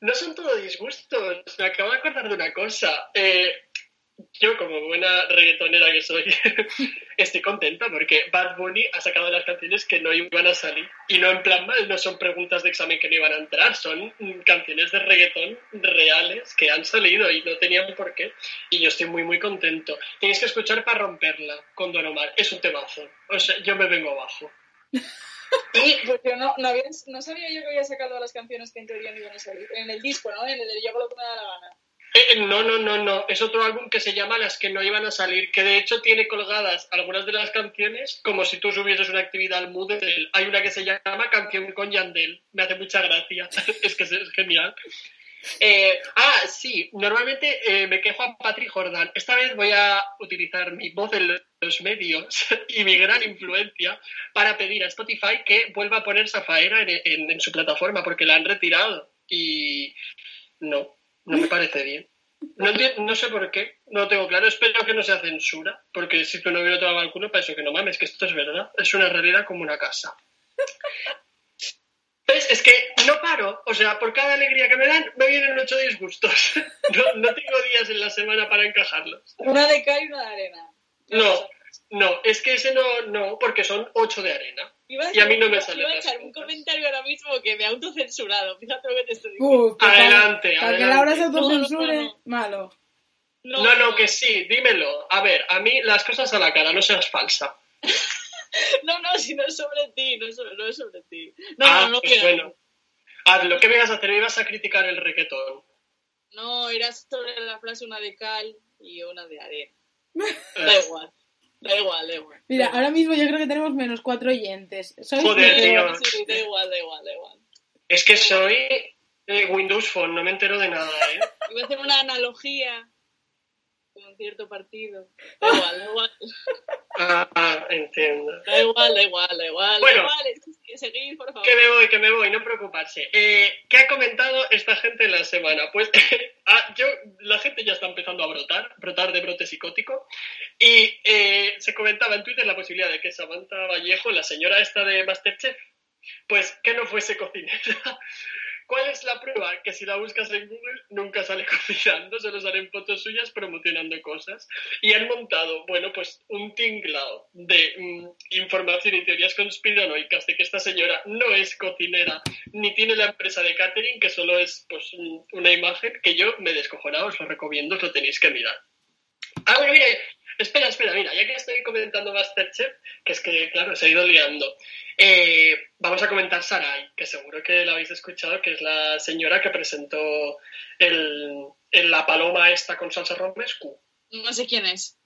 Speaker 4: No son todo disgustos. Me acabo de acordar de una cosa. Eh, yo, como buena reggaetonera que soy, estoy contenta porque Bad Bunny ha sacado las canciones que no iban a salir. Y no en plan mal, no son preguntas de examen que no iban a entrar, son mm, canciones de reggaetón reales que han salido y no tenían por qué. Y yo estoy muy, muy contento. Tienes que escuchar para romperla con Don Omar. Es un temazo. O sea, yo me vengo abajo.
Speaker 2: Y porque no, no, habían- no sabía yo que había sacado las canciones que en teoría no iban a salir. En el disco, ¿no? En el de Yo hago lo que me da la gana.
Speaker 4: Eh, no, no, no, no. Es otro álbum que se llama Las que no iban a salir, que de hecho tiene colgadas algunas de las canciones como si tú subieses una actividad al Moodle. Hay una que se llama Canción con Yandel. Me hace mucha gracia. es que es, genial. Eh, ah, sí. Normalmente eh, me quejo a Patrick Jordan. Esta vez voy a utilizar mi voz en los medios y mi gran influencia para pedir a Spotify que vuelva a poner Zafaera en- en su plataforma porque la han retirado. Y no, no me parece bien. No, no sé por qué, no lo tengo claro. Espero que no sea censura, porque si tu novio no te va el culo, para eso que no mames, que esto es verdad. Es una realidad como una casa. ¿Ves? Es que no paro. O sea, por cada alegría que me dan, me vienen ocho disgustos. No, no tengo días en la semana para encajarlos.
Speaker 2: Una de cal y una de arena.
Speaker 4: No, no, es que ese no, no, porque son ocho de arena.
Speaker 2: Iba
Speaker 4: Y a mí no me salen
Speaker 2: Iba a echar un comentario ahora mismo que me ha autocensurado. Fíjate lo que te estoy diciendo.
Speaker 1: Uf, que para-
Speaker 4: Adelante,
Speaker 1: para que. Laura se
Speaker 2: no,
Speaker 1: autocensure,
Speaker 2: no, no.
Speaker 1: malo.
Speaker 4: No, no, que sí, dímelo. A ver, a mí las cosas a la cara, no seas falsa.
Speaker 2: No, no, si no es sobre ti, no es sobre, no es sobre ti. No,
Speaker 4: ah,
Speaker 2: no, no,
Speaker 4: pues
Speaker 2: que-
Speaker 4: bueno. Hazlo, ¿qué me ibas a hacer? Me ibas a criticar el reggaetón.
Speaker 2: no, era sobre la frase una de cal y una de arena. Da igual, da igual, da igual.
Speaker 1: Mira, ahora mismo yo creo que tenemos menos cuatro oyentes. Soy
Speaker 4: Joder,
Speaker 2: Da
Speaker 4: tío.
Speaker 2: sí, da igual, da igual, da igual.
Speaker 4: Es que soy eh, Windows Phone, no me entero de nada, ¿eh?
Speaker 2: Iba a hacer una analogía con cierto partido. Da igual, da igual,
Speaker 4: Ah, entiendo.
Speaker 2: da igual, da igual, da igual.
Speaker 4: Bueno.
Speaker 2: da igual, seguid, por favor.
Speaker 4: Que me voy, que me voy, no preocuparse. Eh, ¿Qué ha comentado esta gente en la semana? Pues ah, yo, la gente ya está empezando a brotar, brotar de brote psicótico. Y eh, se comentaba en Twitter la posibilidad de que Samantha Vallejo, la señora esta de Masterchef, pues que no fuese cocinera. ¿Cuál es la prueba? Que si la buscas en Google nunca sale cocinando, solo salen fotos suyas promocionando cosas. Y han montado, bueno, pues un tinglao de mm, información y teorías conspiranoicas de que esta señora no es cocinera ni tiene la empresa de catering, que solo es pues mm, una imagen que yo me he descojonado, os lo recomiendo, os lo tenéis que mirar. Ah, mire, espera, espera, mira, ya que estoy comentando Masterchef, que es que, claro, se ha ido liando, eh, vamos a comentar Sarai, que seguro que la habéis escuchado, que es la señora que presentó el, el- la paloma esta con salsa romescu.
Speaker 2: No sé quién es.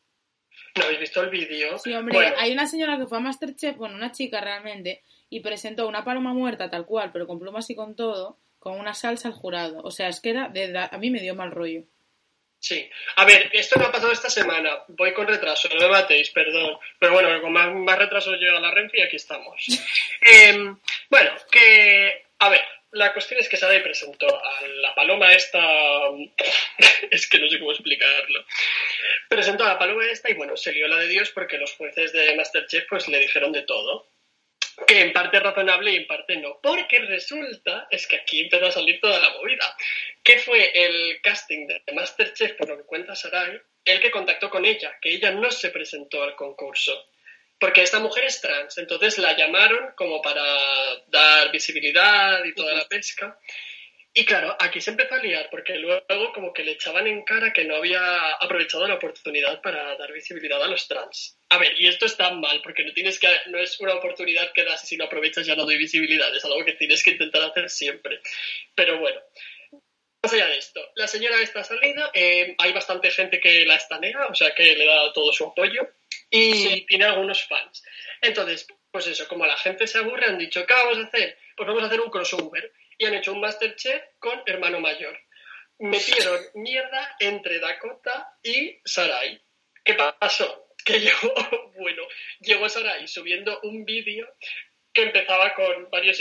Speaker 4: ¿No habéis visto el vídeo?
Speaker 1: Sí, hombre,
Speaker 4: Bueno,
Speaker 1: hay una señora que fue a Masterchef, bueno, una chica realmente, y presentó una paloma muerta tal cual, pero con plumas y con todo, con una salsa al jurado. O sea, es que era de, a mí me dio mal rollo.
Speaker 4: Sí. A ver, esto no ha pasado esta semana. Voy con retraso, no me matéis, perdón. Pero bueno, con más, más retraso llega la Renfe y aquí estamos. Em, bueno, que... A ver, la cuestión es que Sarai presentó a la paloma esta... es que no sé cómo explicarlo. Presentó a la paloma esta y bueno, se lió la de Dios porque los jueces de Masterchef pues le dijeron de todo. Que en parte es razonable y en parte no. Porque resulta, es que aquí empezó a salir toda la movida que fue el casting de Masterchef, por lo que cuenta Sarai, el que contactó con ella, que ella no se presentó al concurso. porque esta mujer es trans, entonces la llamaron como para dar visibilidad y toda la pesca. Y claro, aquí se empezó a liar porque luego como que le echaban en cara que no había aprovechado la oportunidad para dar visibilidad a los trans. A ver, y esto está mal porque no tienes que no es una oportunidad que das y si no aprovechas ya no doy visibilidad, es algo que tienes que intentar hacer siempre. Pero bueno, más allá de esto, la señora está salida, eh, hay bastante gente que la estanea, o sea que le da todo su apoyo y tiene algunos fans. Entonces, pues eso, como la gente se aburre, han dicho, ¿qué vamos a hacer? Pues vamos a hacer un crossover y han hecho un Masterchef con hermano mayor. Metieron mierda entre Dakota y Sarai. ¿Qué pasó? Que llegó, bueno, llegó Sarai subiendo un vídeo que empezaba con varios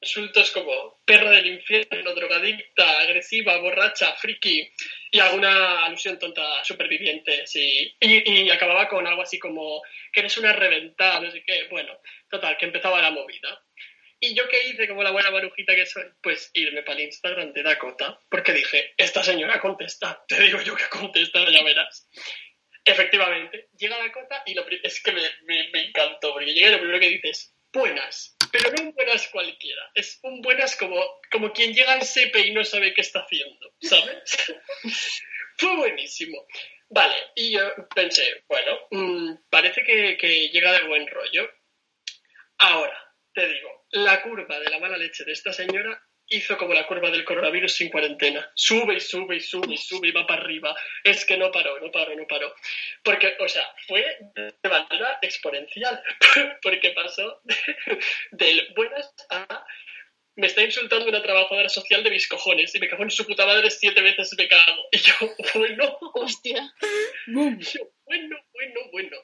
Speaker 4: insultos como perra del infierno, drogadicta, agresiva, borracha, friki y alguna alusión tonta superviviente, sí. Y, y, acababa con algo así como que eres una reventada, no sé qué. Bueno, total, que empezaba la movida. ¿Y yo qué hice como la buena marujita que soy? Pues irme para el Instagram de Dakota, porque dije, esta señora contesta, te digo yo que contesta, ya verás. Efectivamente, llega Dakota y lo es que me, me, encantó, porque llega y lo primero que dices, buenas, pero no un buenas cualquiera, es un buenas como, como quien llega al SEPE y no sabe qué está haciendo, ¿sabes? Fue buenísimo. Vale, y yo pensé, bueno, mm, parece que, que llega de buen rollo. Ahora, te digo, la curva de la mala leche de esta señora hizo como la curva del coronavirus sin cuarentena. Sube y sube y sube y sube y va para arriba. Es que no paró, no paró, no paró. Porque, o sea, fue de manera exponencial. Porque pasó del buenas a me está insultando una trabajadora social de mis cojones y me cago en su puta madre siete veces me cago. Y yo, bueno,
Speaker 3: hostia.
Speaker 4: Yo, bueno, bueno, bueno.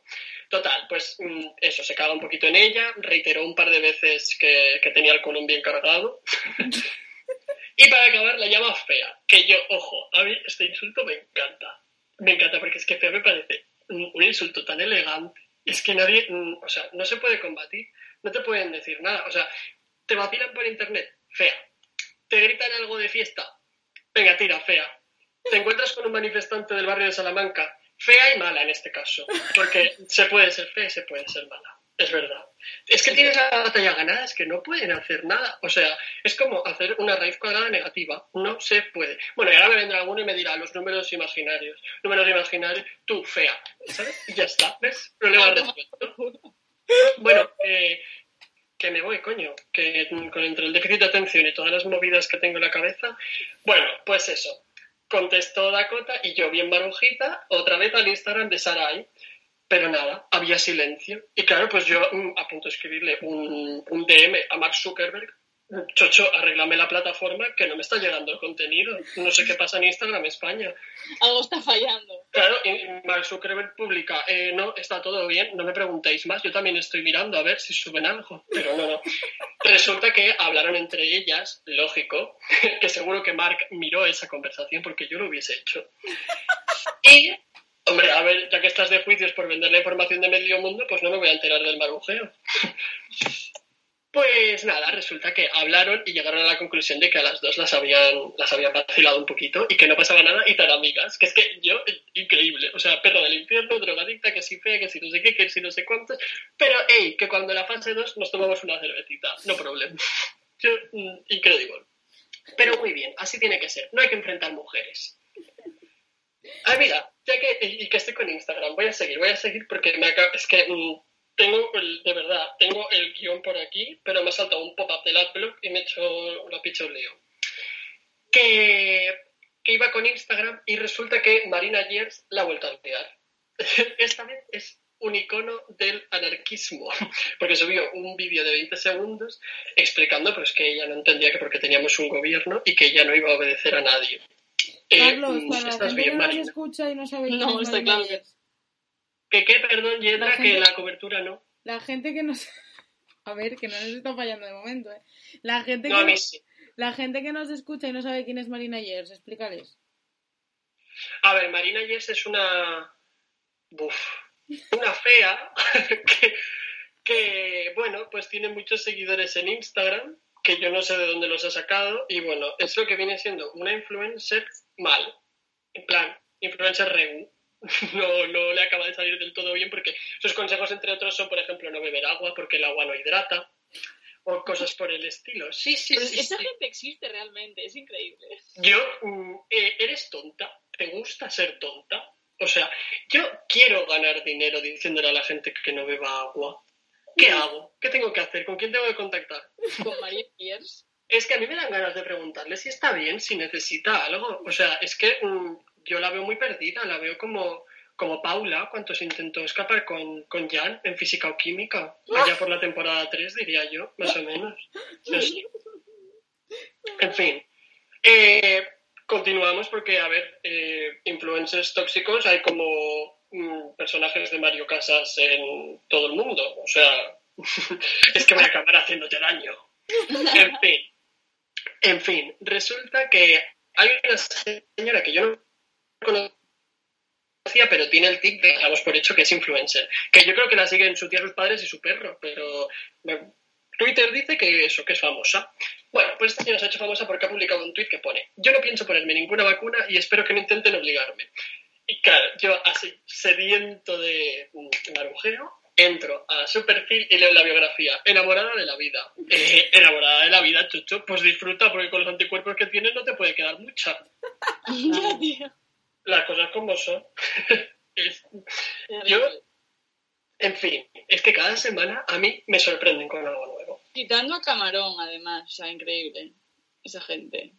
Speaker 4: Total, pues mm, eso, se caga un poquito en ella, reiteró un par de veces que, tenía el colon bien cargado. y para acabar la llama fea, que yo, ojo, a mí este insulto me encanta. Me encanta porque es que fea me parece un insulto tan elegante. Es que nadie, mm, o sea, no se puede combatir, no te pueden decir nada. O sea, te vacilan por internet, fea. Te gritan algo de fiesta, venga, tira, fea. Te encuentras con un manifestante del barrio de Salamanca, fea y mala en este caso, porque se puede ser fea y se puede ser mala. Es verdad. Es que tienes la batalla ganada, es que no pueden hacer nada. O sea, es como hacer una raíz cuadrada negativa. No se puede. Bueno, y ahora me vendrá alguno y me dirá los números imaginarios. Números imaginarios, tú, fea. ¿Sabes? Y ya está. ¿Ves? Problema resuelto. Bueno, eh, que me voy, coño, que con entre el déficit de atención y todas las movidas que tengo en la cabeza, bueno, pues eso, contestó Dakota y yo bien barujita, otra vez al Instagram de Sarai, pero nada, había silencio. Y claro, pues yo mm, a punto de escribirle un, un DM a Mark Zuckerberg Chocho, arreglame la plataforma que no me está llegando el contenido. No sé qué pasa en Instagram España.
Speaker 2: Algo está fallando.
Speaker 4: Claro, y Mark Zuckerberg publica, eh, no, está todo bien, no me preguntéis más, yo también estoy mirando a ver si suben algo, pero no, no. Resulta que hablaron entre ellas, lógico, que seguro que Mark miró esa conversación porque yo lo hubiese hecho. Y, hombre, a ver, ya que estás de juicios por vender la información de medio mundo, pues no me voy a enterar del marujeo. Pues nada, resulta que hablaron y llegaron a la conclusión de que a las dos las habían, las habían vacilado un poquito y que no pasaba nada y tan amigas. Que es que yo, increíble. O sea, perro del infierno, drogadicta, que si fea, que si no sé qué, que si no sé cuántos. Pero, hey, que cuando la fase 2 nos tomamos una cervecita. No problema. Yo, mm, increíble. Pero muy bien, así tiene que ser. No hay que enfrentar mujeres. Ah, mira, ya que, y, que estoy con Instagram, voy a seguir, voy a seguir porque me acaba, es que mm, tengo, el, de verdad, tengo el guion por aquí, pero me ha saltado un pop-up del adblock y me he hecho la picha un lío. Que, que, iba con Instagram y resulta que Marina Yers la ha vuelto a liar. Esta vez es un icono del anarquismo, porque subió un vídeo de 20 segundos explicando pues, que ella no entendía que porque teníamos un gobierno y que ella no iba a obedecer a nadie.
Speaker 1: Eh, Carlos, para la bien, no escucha y no sabe
Speaker 2: no, está claro.
Speaker 4: ¿Que qué? Perdón, Yedra, que la cobertura no.
Speaker 1: La gente que nos... A ver, que no nos está fallando de momento, ¿eh? La gente
Speaker 4: que... nos...
Speaker 1: La gente que nos escucha y no sabe quién es Marina Yers, explícales.
Speaker 4: A ver, Marina Yers es una... Buf, una fea que, que, bueno, pues tiene muchos seguidores en Instagram, que yo no sé de dónde los ha sacado, y bueno, es lo que viene siendo una influencer mal. En plan, influencer regu no, no le acaba de salir del todo bien porque sus consejos, entre otros, son, por ejemplo, no beber agua porque el agua no hidrata o cosas por el estilo. Sí, sí,
Speaker 2: Pero
Speaker 4: sí.
Speaker 2: esa
Speaker 4: sí.
Speaker 2: gente existe realmente, es increíble.
Speaker 4: Yo, mm, eh, ¿eres tonta? ¿Te gusta ser tonta? O sea, yo quiero ganar dinero diciéndole a la gente que no beba agua. ¿Qué hago? ¿Qué tengo que hacer? ¿Con quién tengo que contactar?
Speaker 2: Con María Pierce.
Speaker 4: Es que a mí me dan ganas de preguntarle si está bien, si necesita algo. O sea, es que mm, yo la veo muy perdida, la veo como, como Paula, cuando se intentó escapar con, con Jan en física o química. Allá por la temporada 3, diría yo, más o menos. En fin. Eh, continuamos porque, a ver, eh, influencers tóxicos hay como mm, personajes de Mario Casas en todo el mundo. O sea, es que voy a acabar haciéndote daño. En fin. En fin, resulta que hay una señora que yo no conocía, pero tiene el tic de damos por hecho que es influencer. Que yo creo que la siguen su tía, sus padres y su perro, pero Twitter dice que eso, que es famosa. Bueno, pues esta señora se ha hecho famosa porque ha publicado un tweet que pone: Yo no pienso ponerme ninguna vacuna y espero que no intenten obligarme. Y claro, yo así, sediento de marujeo, entro a su perfil y leo la biografía. Enamorada de la vida. Eh, enamorada de la vida, chucho, pues disfruta porque con los anticuerpos que tienes no te puede quedar mucha. Las cosas como son. Yo, en fin, es que cada semana a mí me sorprenden con algo nuevo.
Speaker 2: Quitando a Camarón, además, o sea, increíble. Esa gente.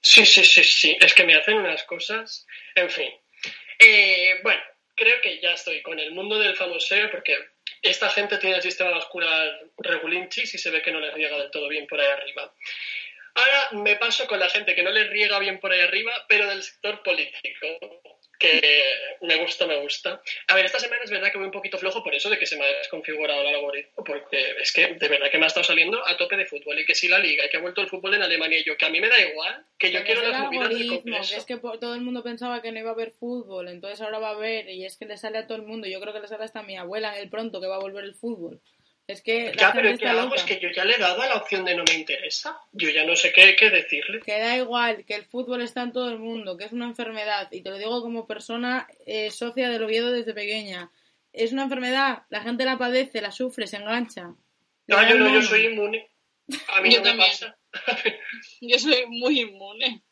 Speaker 4: Sí, sí, sí, sí, es que me hacen unas cosas. En fin. Eh, bueno, creo que ya estoy con el mundo del famoseo porque esta gente tiene el sistema vascular regulinchis y se ve que no les riega del todo bien por ahí arriba. Ahora me paso con la gente que no les riega bien por ahí arriba, pero del sector político, que me gusta, me gusta. A ver, esta semana es verdad que voy un poquito flojo por eso de que se me ha desconfigurado el algoritmo, porque es que de verdad que me ha estado saliendo a tope de fútbol y que si la liga y que ha vuelto el fútbol en Alemania y yo, que a mí me da igual, que yo
Speaker 1: Pero
Speaker 4: quiero las movidas del Congreso.
Speaker 1: es que todo el mundo pensaba que no iba a haber fútbol, entonces ahora va a haber, y es que le sale a todo el mundo. Yo creo que le sale hasta a mi abuela el pronto que va a volver el fútbol. Es que la
Speaker 4: Ya, pero ¿qué hago?
Speaker 1: loca.
Speaker 4: Es que yo ya le he dado a la opción de no me interesa. Yo ya no sé qué, qué decirle.
Speaker 1: Que da igual, que el fútbol está en todo el mundo, que es una enfermedad, y te lo digo como persona eh, socia del Oviedo desde pequeña. Es una enfermedad, la gente la padece, la sufre, se engancha.
Speaker 4: No, yo no, yo soy inmune. A mí
Speaker 2: Yo
Speaker 4: no me
Speaker 2: también.
Speaker 4: pasa.
Speaker 2: Yo soy muy inmune.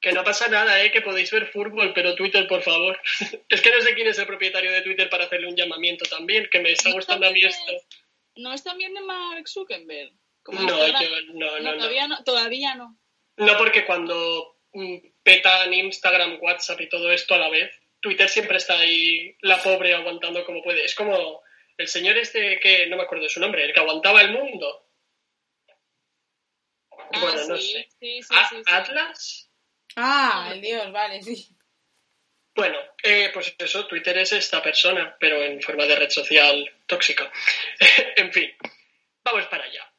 Speaker 4: Que no pasa nada, ¿eh? Que podéis ver fútbol, pero Twitter, por favor. Es que no sé quién es el propietario de Twitter para hacerle un llamamiento también, que me está gustando a mí esto.
Speaker 2: ¿No es también de Mark Zuckerberg? Como
Speaker 4: No, yo, no, no, no.
Speaker 2: todavía no. Todavía no.
Speaker 4: No, porque cuando mm, petan Instagram, WhatsApp y todo esto a la vez, Twitter siempre está ahí, la pobre, aguantando como puede. Es como el señor este que, no me acuerdo de su nombre, el que aguantaba el mundo.
Speaker 2: Ah,
Speaker 4: bueno, no sé.
Speaker 2: Sí, sí,
Speaker 4: A-
Speaker 2: sí, sí.
Speaker 4: ¿Atlas?
Speaker 1: Ah, el dios, vale, sí.
Speaker 4: Bueno, eh, pues eso, Twitter es esta persona, pero en forma de red social tóxica. en fin, vamos para allá.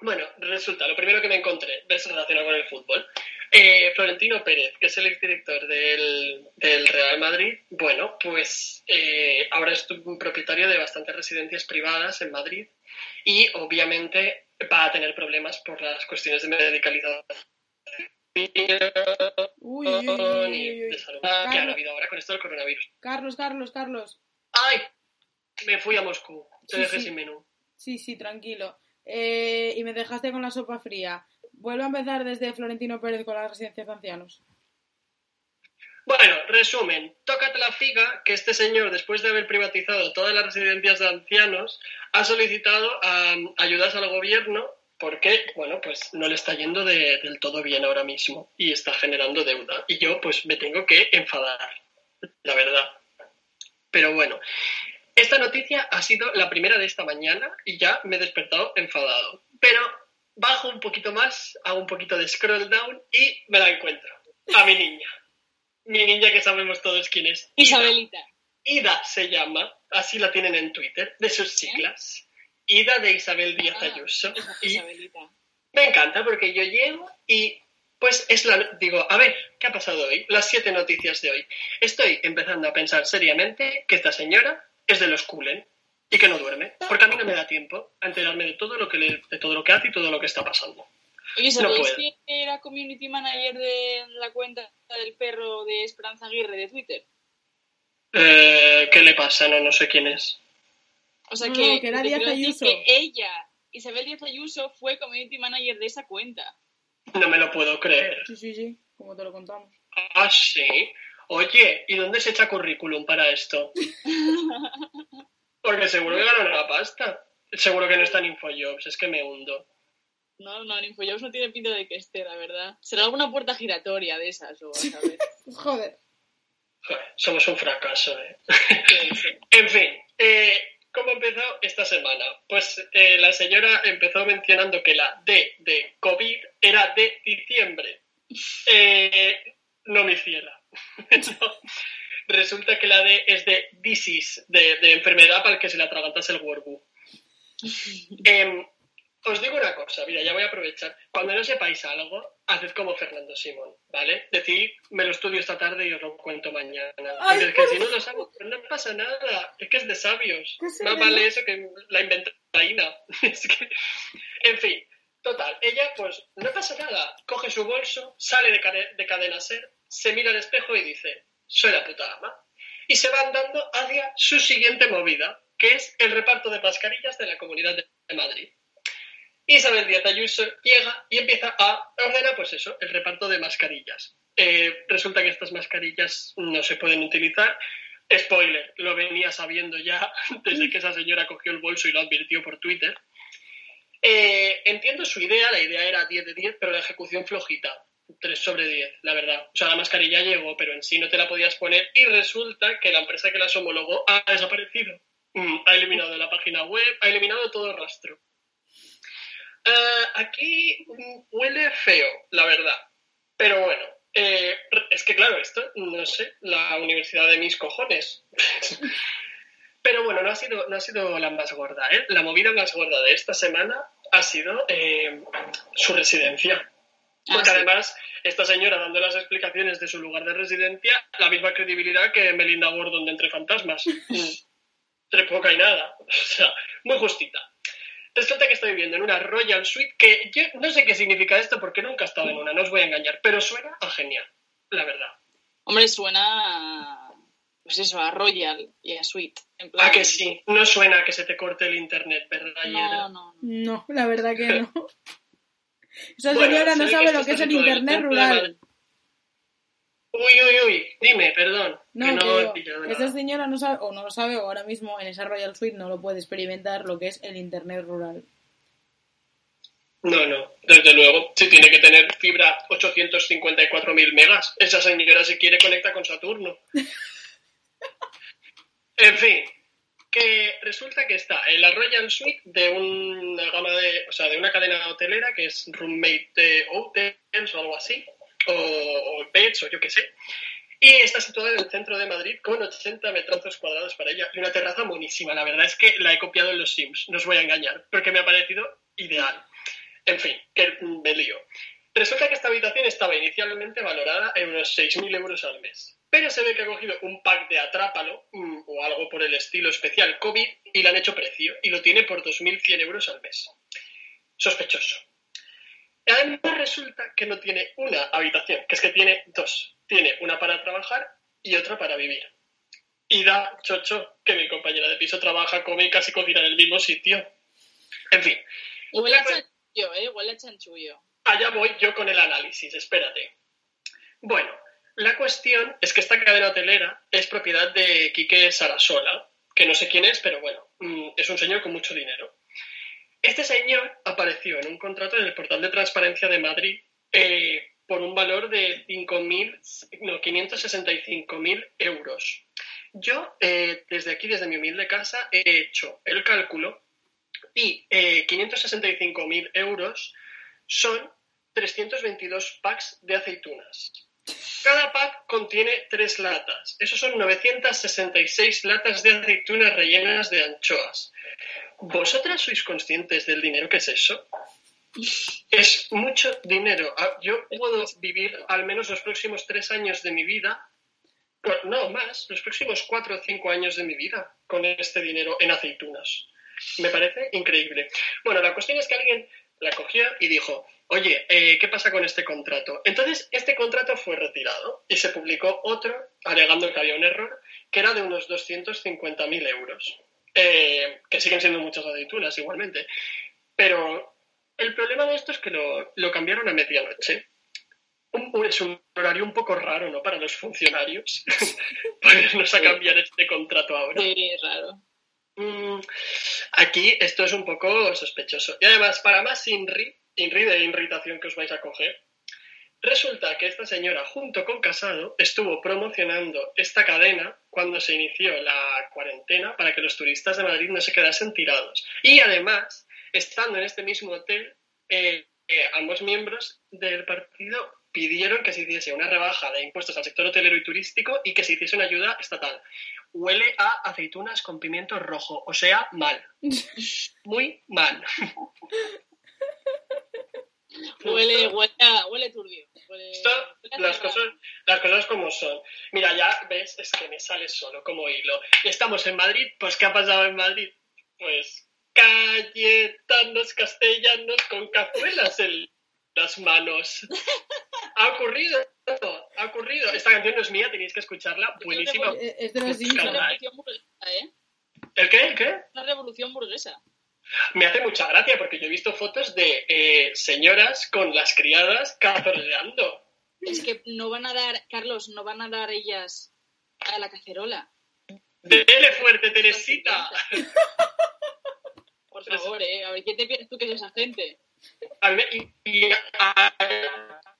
Speaker 4: Bueno, resulta, lo primero que me encontré relacionado con el fútbol. Eh, Florentino Pérez, que es el exdirector del, del Real Madrid, bueno, pues eh, ahora es un propietario de bastantes residencias privadas en Madrid y obviamente va a tener problemas por las cuestiones de medicalización
Speaker 1: Uy, uy, uy, uy,
Speaker 4: que han
Speaker 1: Carlos,
Speaker 4: habido ahora con esto del coronavirus.
Speaker 1: Carlos, Carlos, Carlos.
Speaker 4: ¡Ay! Me fui a Moscú. Te
Speaker 1: Sí,
Speaker 4: dejé
Speaker 1: sí.
Speaker 4: sin menú.
Speaker 1: Sí, sí, tranquilo. Eh, y me dejaste con la sopa fría. Vuelvo a empezar desde Florentino Pérez con las residencias de ancianos.
Speaker 4: Bueno, resumen. Tócate la figa que este señor, después de haber privatizado todas las residencias de ancianos, ha solicitado am, ayudas al gobierno porque, bueno, pues no le está yendo de- del todo bien ahora mismo y está generando deuda. Y yo, pues, me tengo que enfadar, la verdad. Pero bueno, esta noticia ha sido la primera de esta mañana y ya me he despertado enfadado. Pero bajo un poquito más, hago un poquito de scroll down y me la encuentro. A mi niña. Mi niña que sabemos todos quién es. Ida.
Speaker 2: Isabelita.
Speaker 4: Ida se llama, así la tienen en Twitter, de sus siglas. Ida de Isabel Díaz
Speaker 2: Ah,
Speaker 4: Ayuso. Y
Speaker 2: Isabelita.
Speaker 4: me encanta porque yo llego y pues es la... Digo, a ver, ¿qué ha pasado hoy? Las siete noticias de hoy. Estoy empezando a pensar seriamente que esta señora es de los Kulen y que no duerme, porque a mí no me da tiempo a enterarme de todo lo que, le- de todo lo que hace y todo lo que está pasando.
Speaker 2: Oye, ¿sabéis que era community manager de la cuenta del perro de Esperanza Aguirre de Twitter?
Speaker 4: Eh, ¿Qué le pasa? No, no sé quién es.
Speaker 2: O sea
Speaker 1: No,
Speaker 2: que,
Speaker 1: era Díaz Ayuso.
Speaker 2: que ella, Isabel Díaz Ayuso, fue community manager de esa cuenta.
Speaker 4: No me lo puedo creer.
Speaker 1: Sí, sí, sí, como te lo contamos.
Speaker 4: Ah, sí. Oye, ¿y dónde se echa currículum para esto? Porque seguro que ganan la pasta. Seguro que no está en Infojobs, es que me hundo.
Speaker 2: No, no, en Infojobs no tiene pinta de que esté, la verdad. Será alguna puerta giratoria de esas, o a saber.
Speaker 1: Pues joder.
Speaker 4: Joder, somos un fracaso, ¿eh?
Speaker 2: Sí, sí.
Speaker 4: En fin, eh, ¿cómo empezó esta semana? Pues eh, la señora empezó mencionando que la D de COVID era de diciembre. Eh, no me hiciera. No. Resulta que la D es de disease, de, de enfermedad para el que se le atragantase el huerbu. Em, os digo una cosa, mira, ya voy a aprovechar. Cuando no sepáis algo, haced como Fernando Simón, ¿vale? Decid, me lo estudio esta tarde y os lo cuento mañana.
Speaker 1: Ay,
Speaker 4: Porque es que si no lo sabes, pues no pasa nada. Es que es de sabios. Más vale eso que la inventaína. Es que... En fin, total. Ella, pues, no pasa nada. Coge su bolso, sale de, cade- de cadena ser, se mira al espejo y dice, soy la puta ama. Y se va andando hacia su siguiente movida, que es el reparto de mascarillas de la Comunidad de Madrid. Isabel Díaz Ayuso llega y empieza a ordenar, pues eso, el reparto de mascarillas. Eh, resulta que estas mascarillas no se pueden utilizar. Spoiler, lo venía sabiendo ya desde que esa señora cogió el bolso y lo advirtió por Twitter. Eh, entiendo su idea, la idea era 10 de 10, pero la ejecución flojita. 3 sobre 10, la verdad. O sea, la mascarilla llegó, pero en sí no te la podías poner y resulta que la empresa que las homologó ha desaparecido. Mm, ha eliminado la página web, ha eliminado todo rastro. Eh, aquí huele feo, la verdad. Pero bueno, eh, es que claro, esto, no sé, la universidad de mis cojones. Pero bueno, no ha sido, no ha sido la más gorda, ¿eh? La movida más gorda de esta semana ha sido eh, su residencia. Porque
Speaker 2: Ah, sí.
Speaker 4: además, esta señora dando las explicaciones de su lugar de residencia, la misma credibilidad que Melinda Gordon de Entre Fantasmas. Entre poca y nada. O sea, muy justita. Resulta que estoy viviendo en una Royal Suite que yo no sé qué significa esto porque nunca he estado en una, no os voy a engañar, pero suena a genial, la verdad.
Speaker 2: Hombre, suena a, pues eso, a Royal y a Sweet. En plan,
Speaker 4: ¿A Ah, que sí? No suena a que se te corte el internet, ¿verdad?
Speaker 2: No, no, no.
Speaker 1: No, la verdad que no. Esa
Speaker 4: Bueno,
Speaker 1: señora no sabe
Speaker 4: que
Speaker 1: lo que es el internet rural.
Speaker 4: Uy, uy, uy, dime, perdón.
Speaker 1: No,
Speaker 4: que
Speaker 1: que
Speaker 4: no he
Speaker 1: digo, esta señora no sabe, o no lo sabe, o ahora mismo en esa Royal Suite no lo puede experimentar lo que es el internet rural.
Speaker 4: No, no, desde luego. Si tiene que tener fibra 854.000 megas, esa señora si quiere conecta con Saturno. en fin, que resulta que está en la Royal Suite de una gama de, o sea, de una cadena hotelera que es Roommate Hotels o algo así, o, o Pets o yo qué sé. Y está situada en el centro de Madrid con 80 metros cuadrados para ella y una terraza monísima. La verdad es que la he copiado en los Sims, no os voy a engañar, porque me ha parecido ideal. En fin, que me lío. Resulta que esta habitación estaba inicialmente valorada en unos 6.000 euros al mes. Pero se ve que ha cogido un pack de Atrápalo mm, o algo por el estilo especial COVID y le han hecho precio y lo tiene por 2.100 euros al mes. Sospechoso. Además resulta que no tiene una habitación, que es que tiene dos. Tiene una para trabajar y otra para vivir. Y da chocho que mi compañera de piso trabaja, come y casi cocina en el mismo sitio. En fin,
Speaker 2: Huele a chanchullo, ¿eh? Huele a chanchullo.
Speaker 4: allá voy yo con el análisis, espérate. Bueno, la cuestión es que esta cadena hotelera es propiedad de Quique Sarasola, que no sé quién es, pero bueno, mm, es un señor con mucho dinero. Este señor apareció en un contrato en el portal de transparencia de Madrid eh, por un valor de 5.000, no, 565.000 euros. Yo, eh, desde aquí, desde mi humilde casa, he hecho el cálculo y eh, 565.000 euros son 322 packs de aceitunas. Cada pack contiene tres latas. Esos son 966 latas de aceitunas rellenas de anchoas. ¿Vosotras sois conscientes del dinero que es eso? Es mucho dinero. Ah, Yo puedo vivir al menos los próximos tres años de mi vida, no más, los próximos cuatro o cinco años de mi vida con este dinero en aceitunas. Me parece increíble. Bueno, la cuestión es que alguien la cogió y dijo, oye, eh, ¿qué pasa con este contrato? Entonces, este contrato fue retirado y se publicó otro alegando que había un error que era de unos 250.000 euros, eh, que siguen siendo muchas aceitunas igualmente. Pero el problema de esto es que lo, lo cambiaron a medianoche. Un- es un horario un poco raro, ¿no? Para los funcionarios. Ponernos a cambiar este contrato ahora.
Speaker 2: Sí, raro.
Speaker 4: Mm, Aquí esto es un poco sospechoso. Y además, para más INRI, INRI de irritación que os vais a coger, resulta que esta señora, junto con Casado, estuvo promocionando esta cadena cuando se inició la cuarentena para que los turistas de Madrid no se quedasen tirados. Y además, estando en este mismo hotel, eh, eh, ambos miembros del partido pidieron que se hiciese una rebaja de impuestos al sector hotelero y turístico y que se hiciese una ayuda estatal. Huele a aceitunas con pimiento rojo, o sea, mal. Muy mal.
Speaker 2: Huele, huele, a- huele turbio. Huele-
Speaker 4: Esto, las, cosas, las cosas como son. Mira, ya ves, es que me sale solo como hilo. Estamos en Madrid, pues ¿qué ha pasado en Madrid? Pues cayetanos castellanos con cazuelas en las manos. Ha ocurrido, ha ocurrido. Esta canción no es mía, tenéis que escucharla. Buenísima.
Speaker 1: Es de los
Speaker 2: Es una
Speaker 1: Simpsons.
Speaker 2: revolución burguesa, ¿eh?
Speaker 4: ¿El qué? ¿El qué?
Speaker 2: Una revolución burguesa.
Speaker 4: Me hace mucha gracia porque yo he visto fotos de eh, señoras con las criadas cazoleando.
Speaker 2: Es que no van a dar, Carlos, no van a dar ellas a la cacerola.
Speaker 4: Dele fuerte, Teresita.
Speaker 2: Por favor, ¿eh? A ver, ¿quién te piensas tú que es esa gente?
Speaker 4: A mí- y- y- a-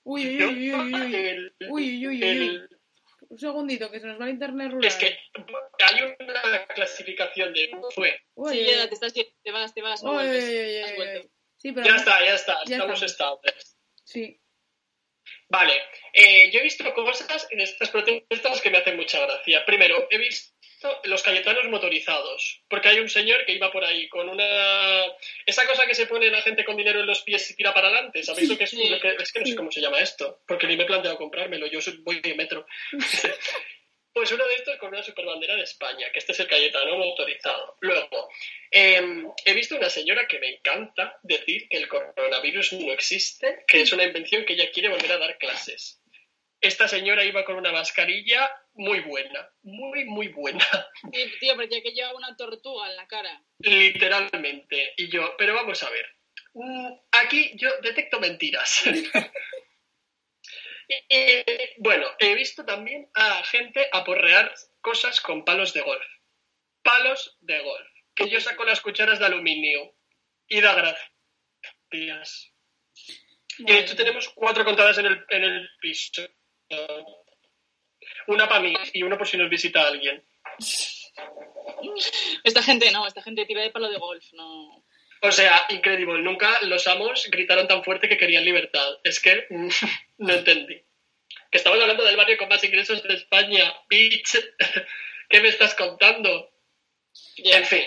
Speaker 1: Uy, uy, uy, uy, uy.
Speaker 4: el-
Speaker 1: Uy, uy, uy,
Speaker 4: el-
Speaker 1: uy. Un segundito, que se nos va el internet rural.
Speaker 4: Es que hay una clasificación de fue.
Speaker 1: Uy,
Speaker 2: sí,
Speaker 1: uy,
Speaker 2: ya te, estás, te vas, te vas, no
Speaker 1: uy,
Speaker 2: vuelves.
Speaker 1: uy, uy,
Speaker 2: Has
Speaker 1: uy,
Speaker 2: vuelto.
Speaker 1: uy. Sí, pero...
Speaker 4: Ya está, ya está,
Speaker 1: Ya
Speaker 4: estamos
Speaker 1: estamos.
Speaker 4: estables.
Speaker 1: Sí.
Speaker 4: Vale, eh, yo he visto cosas en estas protestas que me hacen mucha gracia. Primero, he visto los cayetanos motorizados, porque hay un señor que iba por ahí con una... Esa cosa que se pone la gente con dinero en los pies y tira para adelante, ¿sabéis lo que es?
Speaker 2: Sí.
Speaker 4: Lo que- es que no sé cómo se llama esto, porque ni me he planteado comprármelo, yo soy- voy de metro. Pues uno de estos con una superbandera de España, que este es el Cayetano motorizado. Luego, eh, he visto una señora que me encanta decir que el coronavirus no existe, que es una invención que ella quiere volver a dar clases. Esta señora iba con una mascarilla muy buena, muy, muy buena,
Speaker 2: Sí, tío, parecía que llevaba una tortuga en la cara.
Speaker 4: literalmente. Y yo, pero vamos a ver, mm, aquí yo detecto mentiras. Eh, bueno, he visto también a gente aporrear cosas con palos de golf. Palos de golf. Que yo saco las cucharas de aluminio. Y da gracias. Y de hecho tenemos cuatro contadas en el, en el piso. Una para mí y una por si nos visita alguien.
Speaker 2: Esta gente no, esta gente tira de palo de golf, no.
Speaker 4: O sea, increíble. Nunca los amos gritaron tan fuerte que querían libertad. Es que mm, no entendí. Que estamos hablando del barrio con más ingresos de España. Bitch. ¿Qué me estás contando? En fin.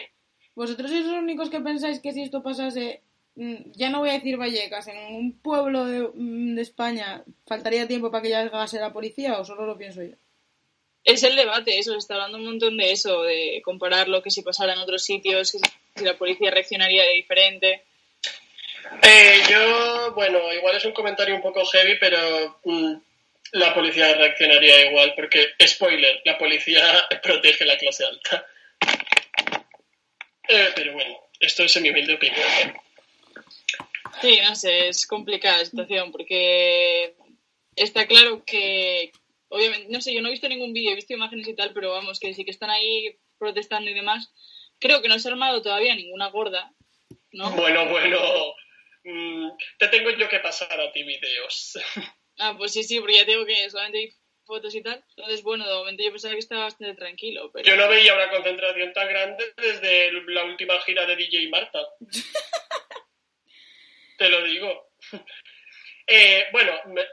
Speaker 1: Vosotros sois los únicos que pensáis que si esto pasase, ya no voy a decir Vallecas, en un pueblo de, mm, de España, ¿faltaría tiempo para que llegase la policía o solo lo pienso yo?
Speaker 2: Es el debate, eso, se está hablando un montón de eso, de comparar lo que si pasara en otros sitios, si la policía reaccionaría de diferente.
Speaker 4: Eh, yo, bueno, igual es un comentario un poco heavy, pero mm, la policía reaccionaría igual, porque, spoiler, la policía protege la clase alta. Eh, pero bueno, esto es en mi humilde opinión. ¿eh?
Speaker 2: Sí, no sé, es complicada la situación porque está claro que, obviamente, no sé, yo no he visto ningún vídeo, he visto imágenes y tal, pero vamos, que sí que están ahí protestando y demás. Creo que no se ha armado todavía ninguna gorda, ¿no?
Speaker 4: Bueno, bueno, mm, te tengo yo que pasar a ti videos.
Speaker 2: Ah, pues sí, sí, porque ya tengo que solamente vi fotos y tal. Entonces, bueno, de momento yo pensaba que estaba bastante tranquilo, pero...
Speaker 4: Yo no veía una concentración tan grande desde la última gira de DJ Marta. Te lo digo. Eh, bueno, me-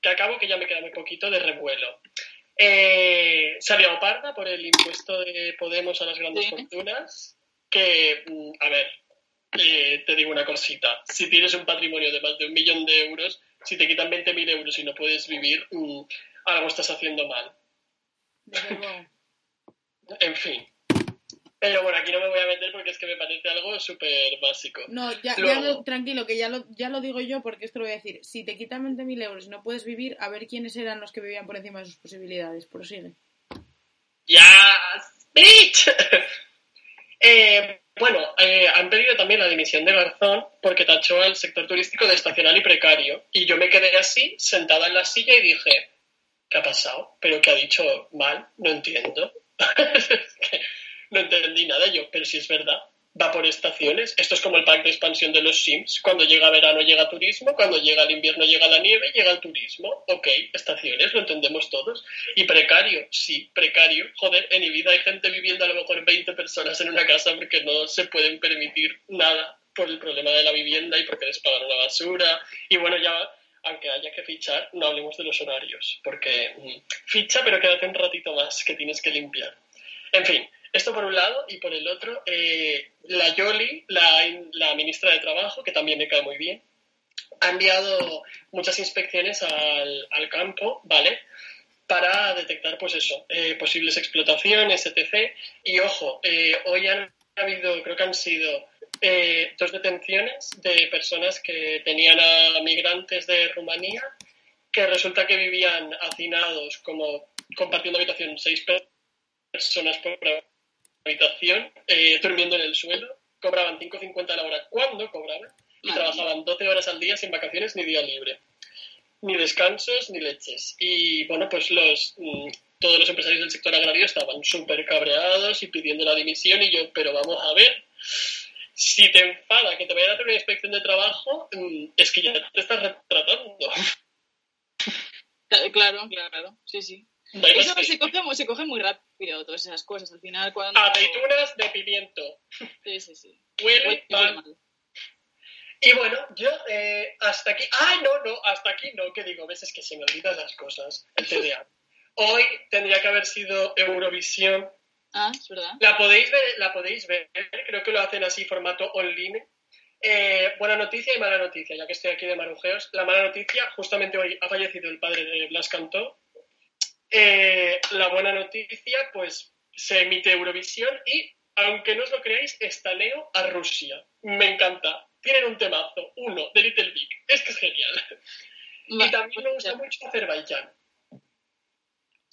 Speaker 4: que acabo que ya me queda muy poquito de revuelo. Eh, salió Parda por el impuesto de Podemos a las grandes
Speaker 2: Sí.
Speaker 4: fortunas. Que, mm, a ver, eh, te digo una cosita. Si tienes un patrimonio de más de un millón de euros, si te quitan 20.000 euros y no puedes vivir, mm, algo estás haciendo mal. En fin. Pero bueno, aquí no me voy a meter porque es que me parece algo súper básico.
Speaker 1: No, ya, ya lo- tranquilo, que ya lo, ya lo digo yo porque esto lo voy a decir. Si te quitan 20.000 euros y no puedes vivir, a ver quiénes eran los que vivían por encima de sus posibilidades. Prosigue.
Speaker 4: Ya, ¡Bitch! Eh, bueno, eh, han pedido también la dimisión de Garzón porque tachó al sector turístico de estacional y precario. Y yo me quedé así, sentada en la silla y dije, ¿qué ha pasado? ¿Pero qué ha dicho mal? No entiendo. no entendí nada yo, pero si es verdad va por estaciones. Esto es como el pack de expansión de los Sims. Cuando llega verano llega turismo, cuando llega el invierno llega la nieve, llega el turismo. Ok, estaciones, lo entendemos todos. Y precario, sí, precario. Joder, en Ibiza hay gente viviendo a lo mejor 20 personas en una casa porque no se pueden permitir nada por el problema de la vivienda y porque les pagan la basura. Y bueno, ya aunque haya que fichar, no hablemos de los horarios, porque mm, ficha, pero quédate un ratito más que tienes que limpiar. En fin, esto por un lado, y por el otro, eh, la Yoli, la, ministra de Trabajo, que también me cae muy bien, ha enviado muchas inspecciones al, campo, ¿vale? Para detectar, pues eso, eh, posibles explotaciones, etc. Y ojo, eh, hoy han habido, creo que han sido dos detenciones de personas que tenían a migrantes de Rumanía que resulta que vivían hacinados como compartiendo habitación seis personas por habitación, eh, durmiendo en el suelo, cobraban 5.50 a la hora cuando cobraban y trabajaban 12 horas al día sin vacaciones ni día libre, ni descansos ni leches. Y bueno, pues los mm, todos los empresarios del sector agrario estaban súper cabreados y pidiendo la dimisión y yo, pero vamos a ver, si te enfada que te vayan a hacer una inspección de trabajo, mm, es que ya te estás retratando.
Speaker 2: Claro, claro, sí, sí. Eso se coge, se coge muy rápido, todas esas cosas. Al final, cuando.
Speaker 4: Aceitunas de pimiento.
Speaker 2: Sí, sí, sí.
Speaker 4: Huele, mal. Y bueno, yo eh, hasta aquí. ¡Ah, no, no! Hasta aquí no, que digo, veces que se me olvidan las cosas. El TDA. Hoy tendría que haber sido Eurovisión.
Speaker 2: Ah, es verdad.
Speaker 4: La podéis ver, la podéis ver. creo que lo hacen así, formato online. Eh, buena noticia y mala noticia, ya que estoy aquí de marujeos. La mala noticia, justamente hoy ha fallecido el padre de Blas Cantó, eh, la buena noticia, pues se emite Eurovisión y, aunque no os lo creáis, estaleo a Rusia. Me encanta. Tienen un temazo, uno, de Little Big. Es que es genial. y también me gusta mucho Azerbaiyán.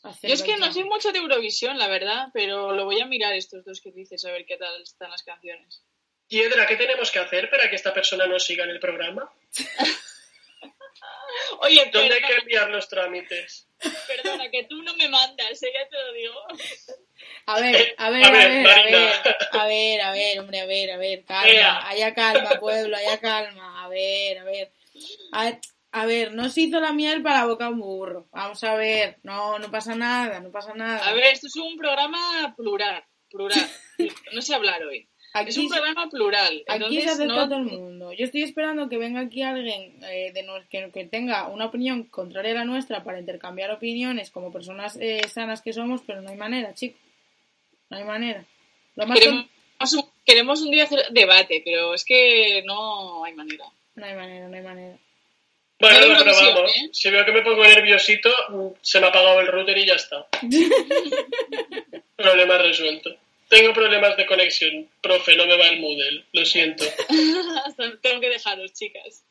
Speaker 2: Yo es que no soy mucho de Eurovisión, la verdad, pero lo voy a mirar estos dos que dices, a ver qué tal están las canciones.
Speaker 4: Piedra, ¿qué tenemos que hacer para que esta persona nos siga en el programa?
Speaker 2: Oye,
Speaker 4: ¿dónde hay que enviar los trámites?
Speaker 2: Perdona, que tú no me mandas, ¿eh? ya te lo digo.
Speaker 1: A ver, a ver, a ver, a ver, a ver, a ver, hombre, a ver, a ver, calma, haya calma, pueblo, haya calma, a ver, a ver. A, ver, no se hizo la miel para la boca un burro. Vamos a ver, no, no pasa nada, no pasa nada.
Speaker 2: A ver, esto es un programa plural, plural. No sé hablar hoy es un programa plural.
Speaker 1: Aquí se acepta todo el mundo. Yo estoy esperando que venga aquí alguien eh, de que, que, tenga una opinión contraria a la nuestra para intercambiar opiniones como personas eh, sanas que somos, pero no hay manera, chicos. No hay manera.
Speaker 2: queremos, un día hacer debate, pero es que no hay manera.
Speaker 1: No hay manera, no hay manera.
Speaker 4: Bueno, lo probamos. ¿eh? Si veo que me pongo nerviosito, se me ha apagado el router y ya está. Problema resuelto. Tengo problemas de conexión, profe, no me va el Moodle, lo siento.
Speaker 2: Tengo que dejaros, chicas.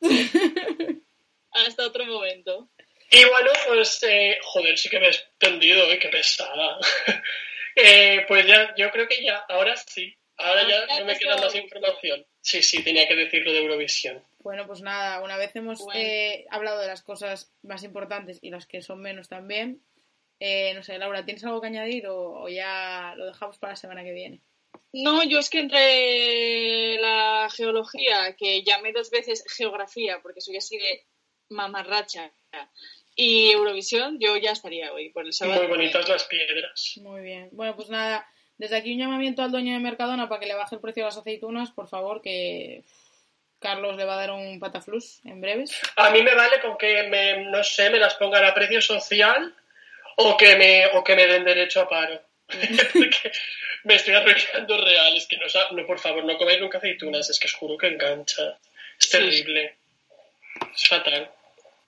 Speaker 2: Hasta otro momento.
Speaker 4: Y bueno, pues, eh, joder, sí que me he extendido, eh, qué pesada. eh, pues ya, yo creo que ya, ahora sí. Ahora ya no me queda más información. Sí, sí, tenía que decirlo de Eurovisión.
Speaker 1: Bueno, pues nada, una vez hemos eh, hablado de las cosas más importantes y las que son menos también, eh, no sé, Laura, ¿tienes algo que añadir o, ya lo dejamos para la semana que viene?
Speaker 2: No, yo es que entre la geología, que llamé dos veces geografía, porque soy así de mamarracha, y Eurovisión, yo ya estaría hoy por el sábado.
Speaker 4: Muy bonitas las piedras.
Speaker 1: Muy bien. Bueno, pues nada, desde aquí un llamamiento al dueño de Mercadona para que le baje el precio de las aceitunas, por favor, que Carlos le va a dar un pataflus en breves.
Speaker 4: A mí me vale con que, me, no sé, me las pongan a precio social o que me, o que me den derecho a paro. Porque me estoy arruinando real. Es que no, no, por favor, no comáis nunca aceitunas. Es que os juro que engancha. Es terrible. Es fatal.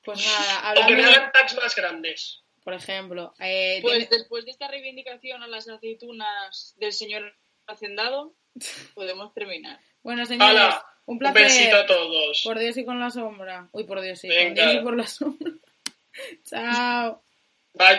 Speaker 1: Pues nada, hablando...
Speaker 4: O que me hagan packs más grandes.
Speaker 1: Por ejemplo. Eh,
Speaker 2: pues después de esta reivindicación a las aceitunas del señor Hacendado, podemos terminar.
Speaker 1: Bueno, señores, un placer.
Speaker 4: Un besito a todos.
Speaker 1: Por Dios y con la sombra. Uy, por Dios sí. Por Dios y por la sombra. Chao.
Speaker 2: Va,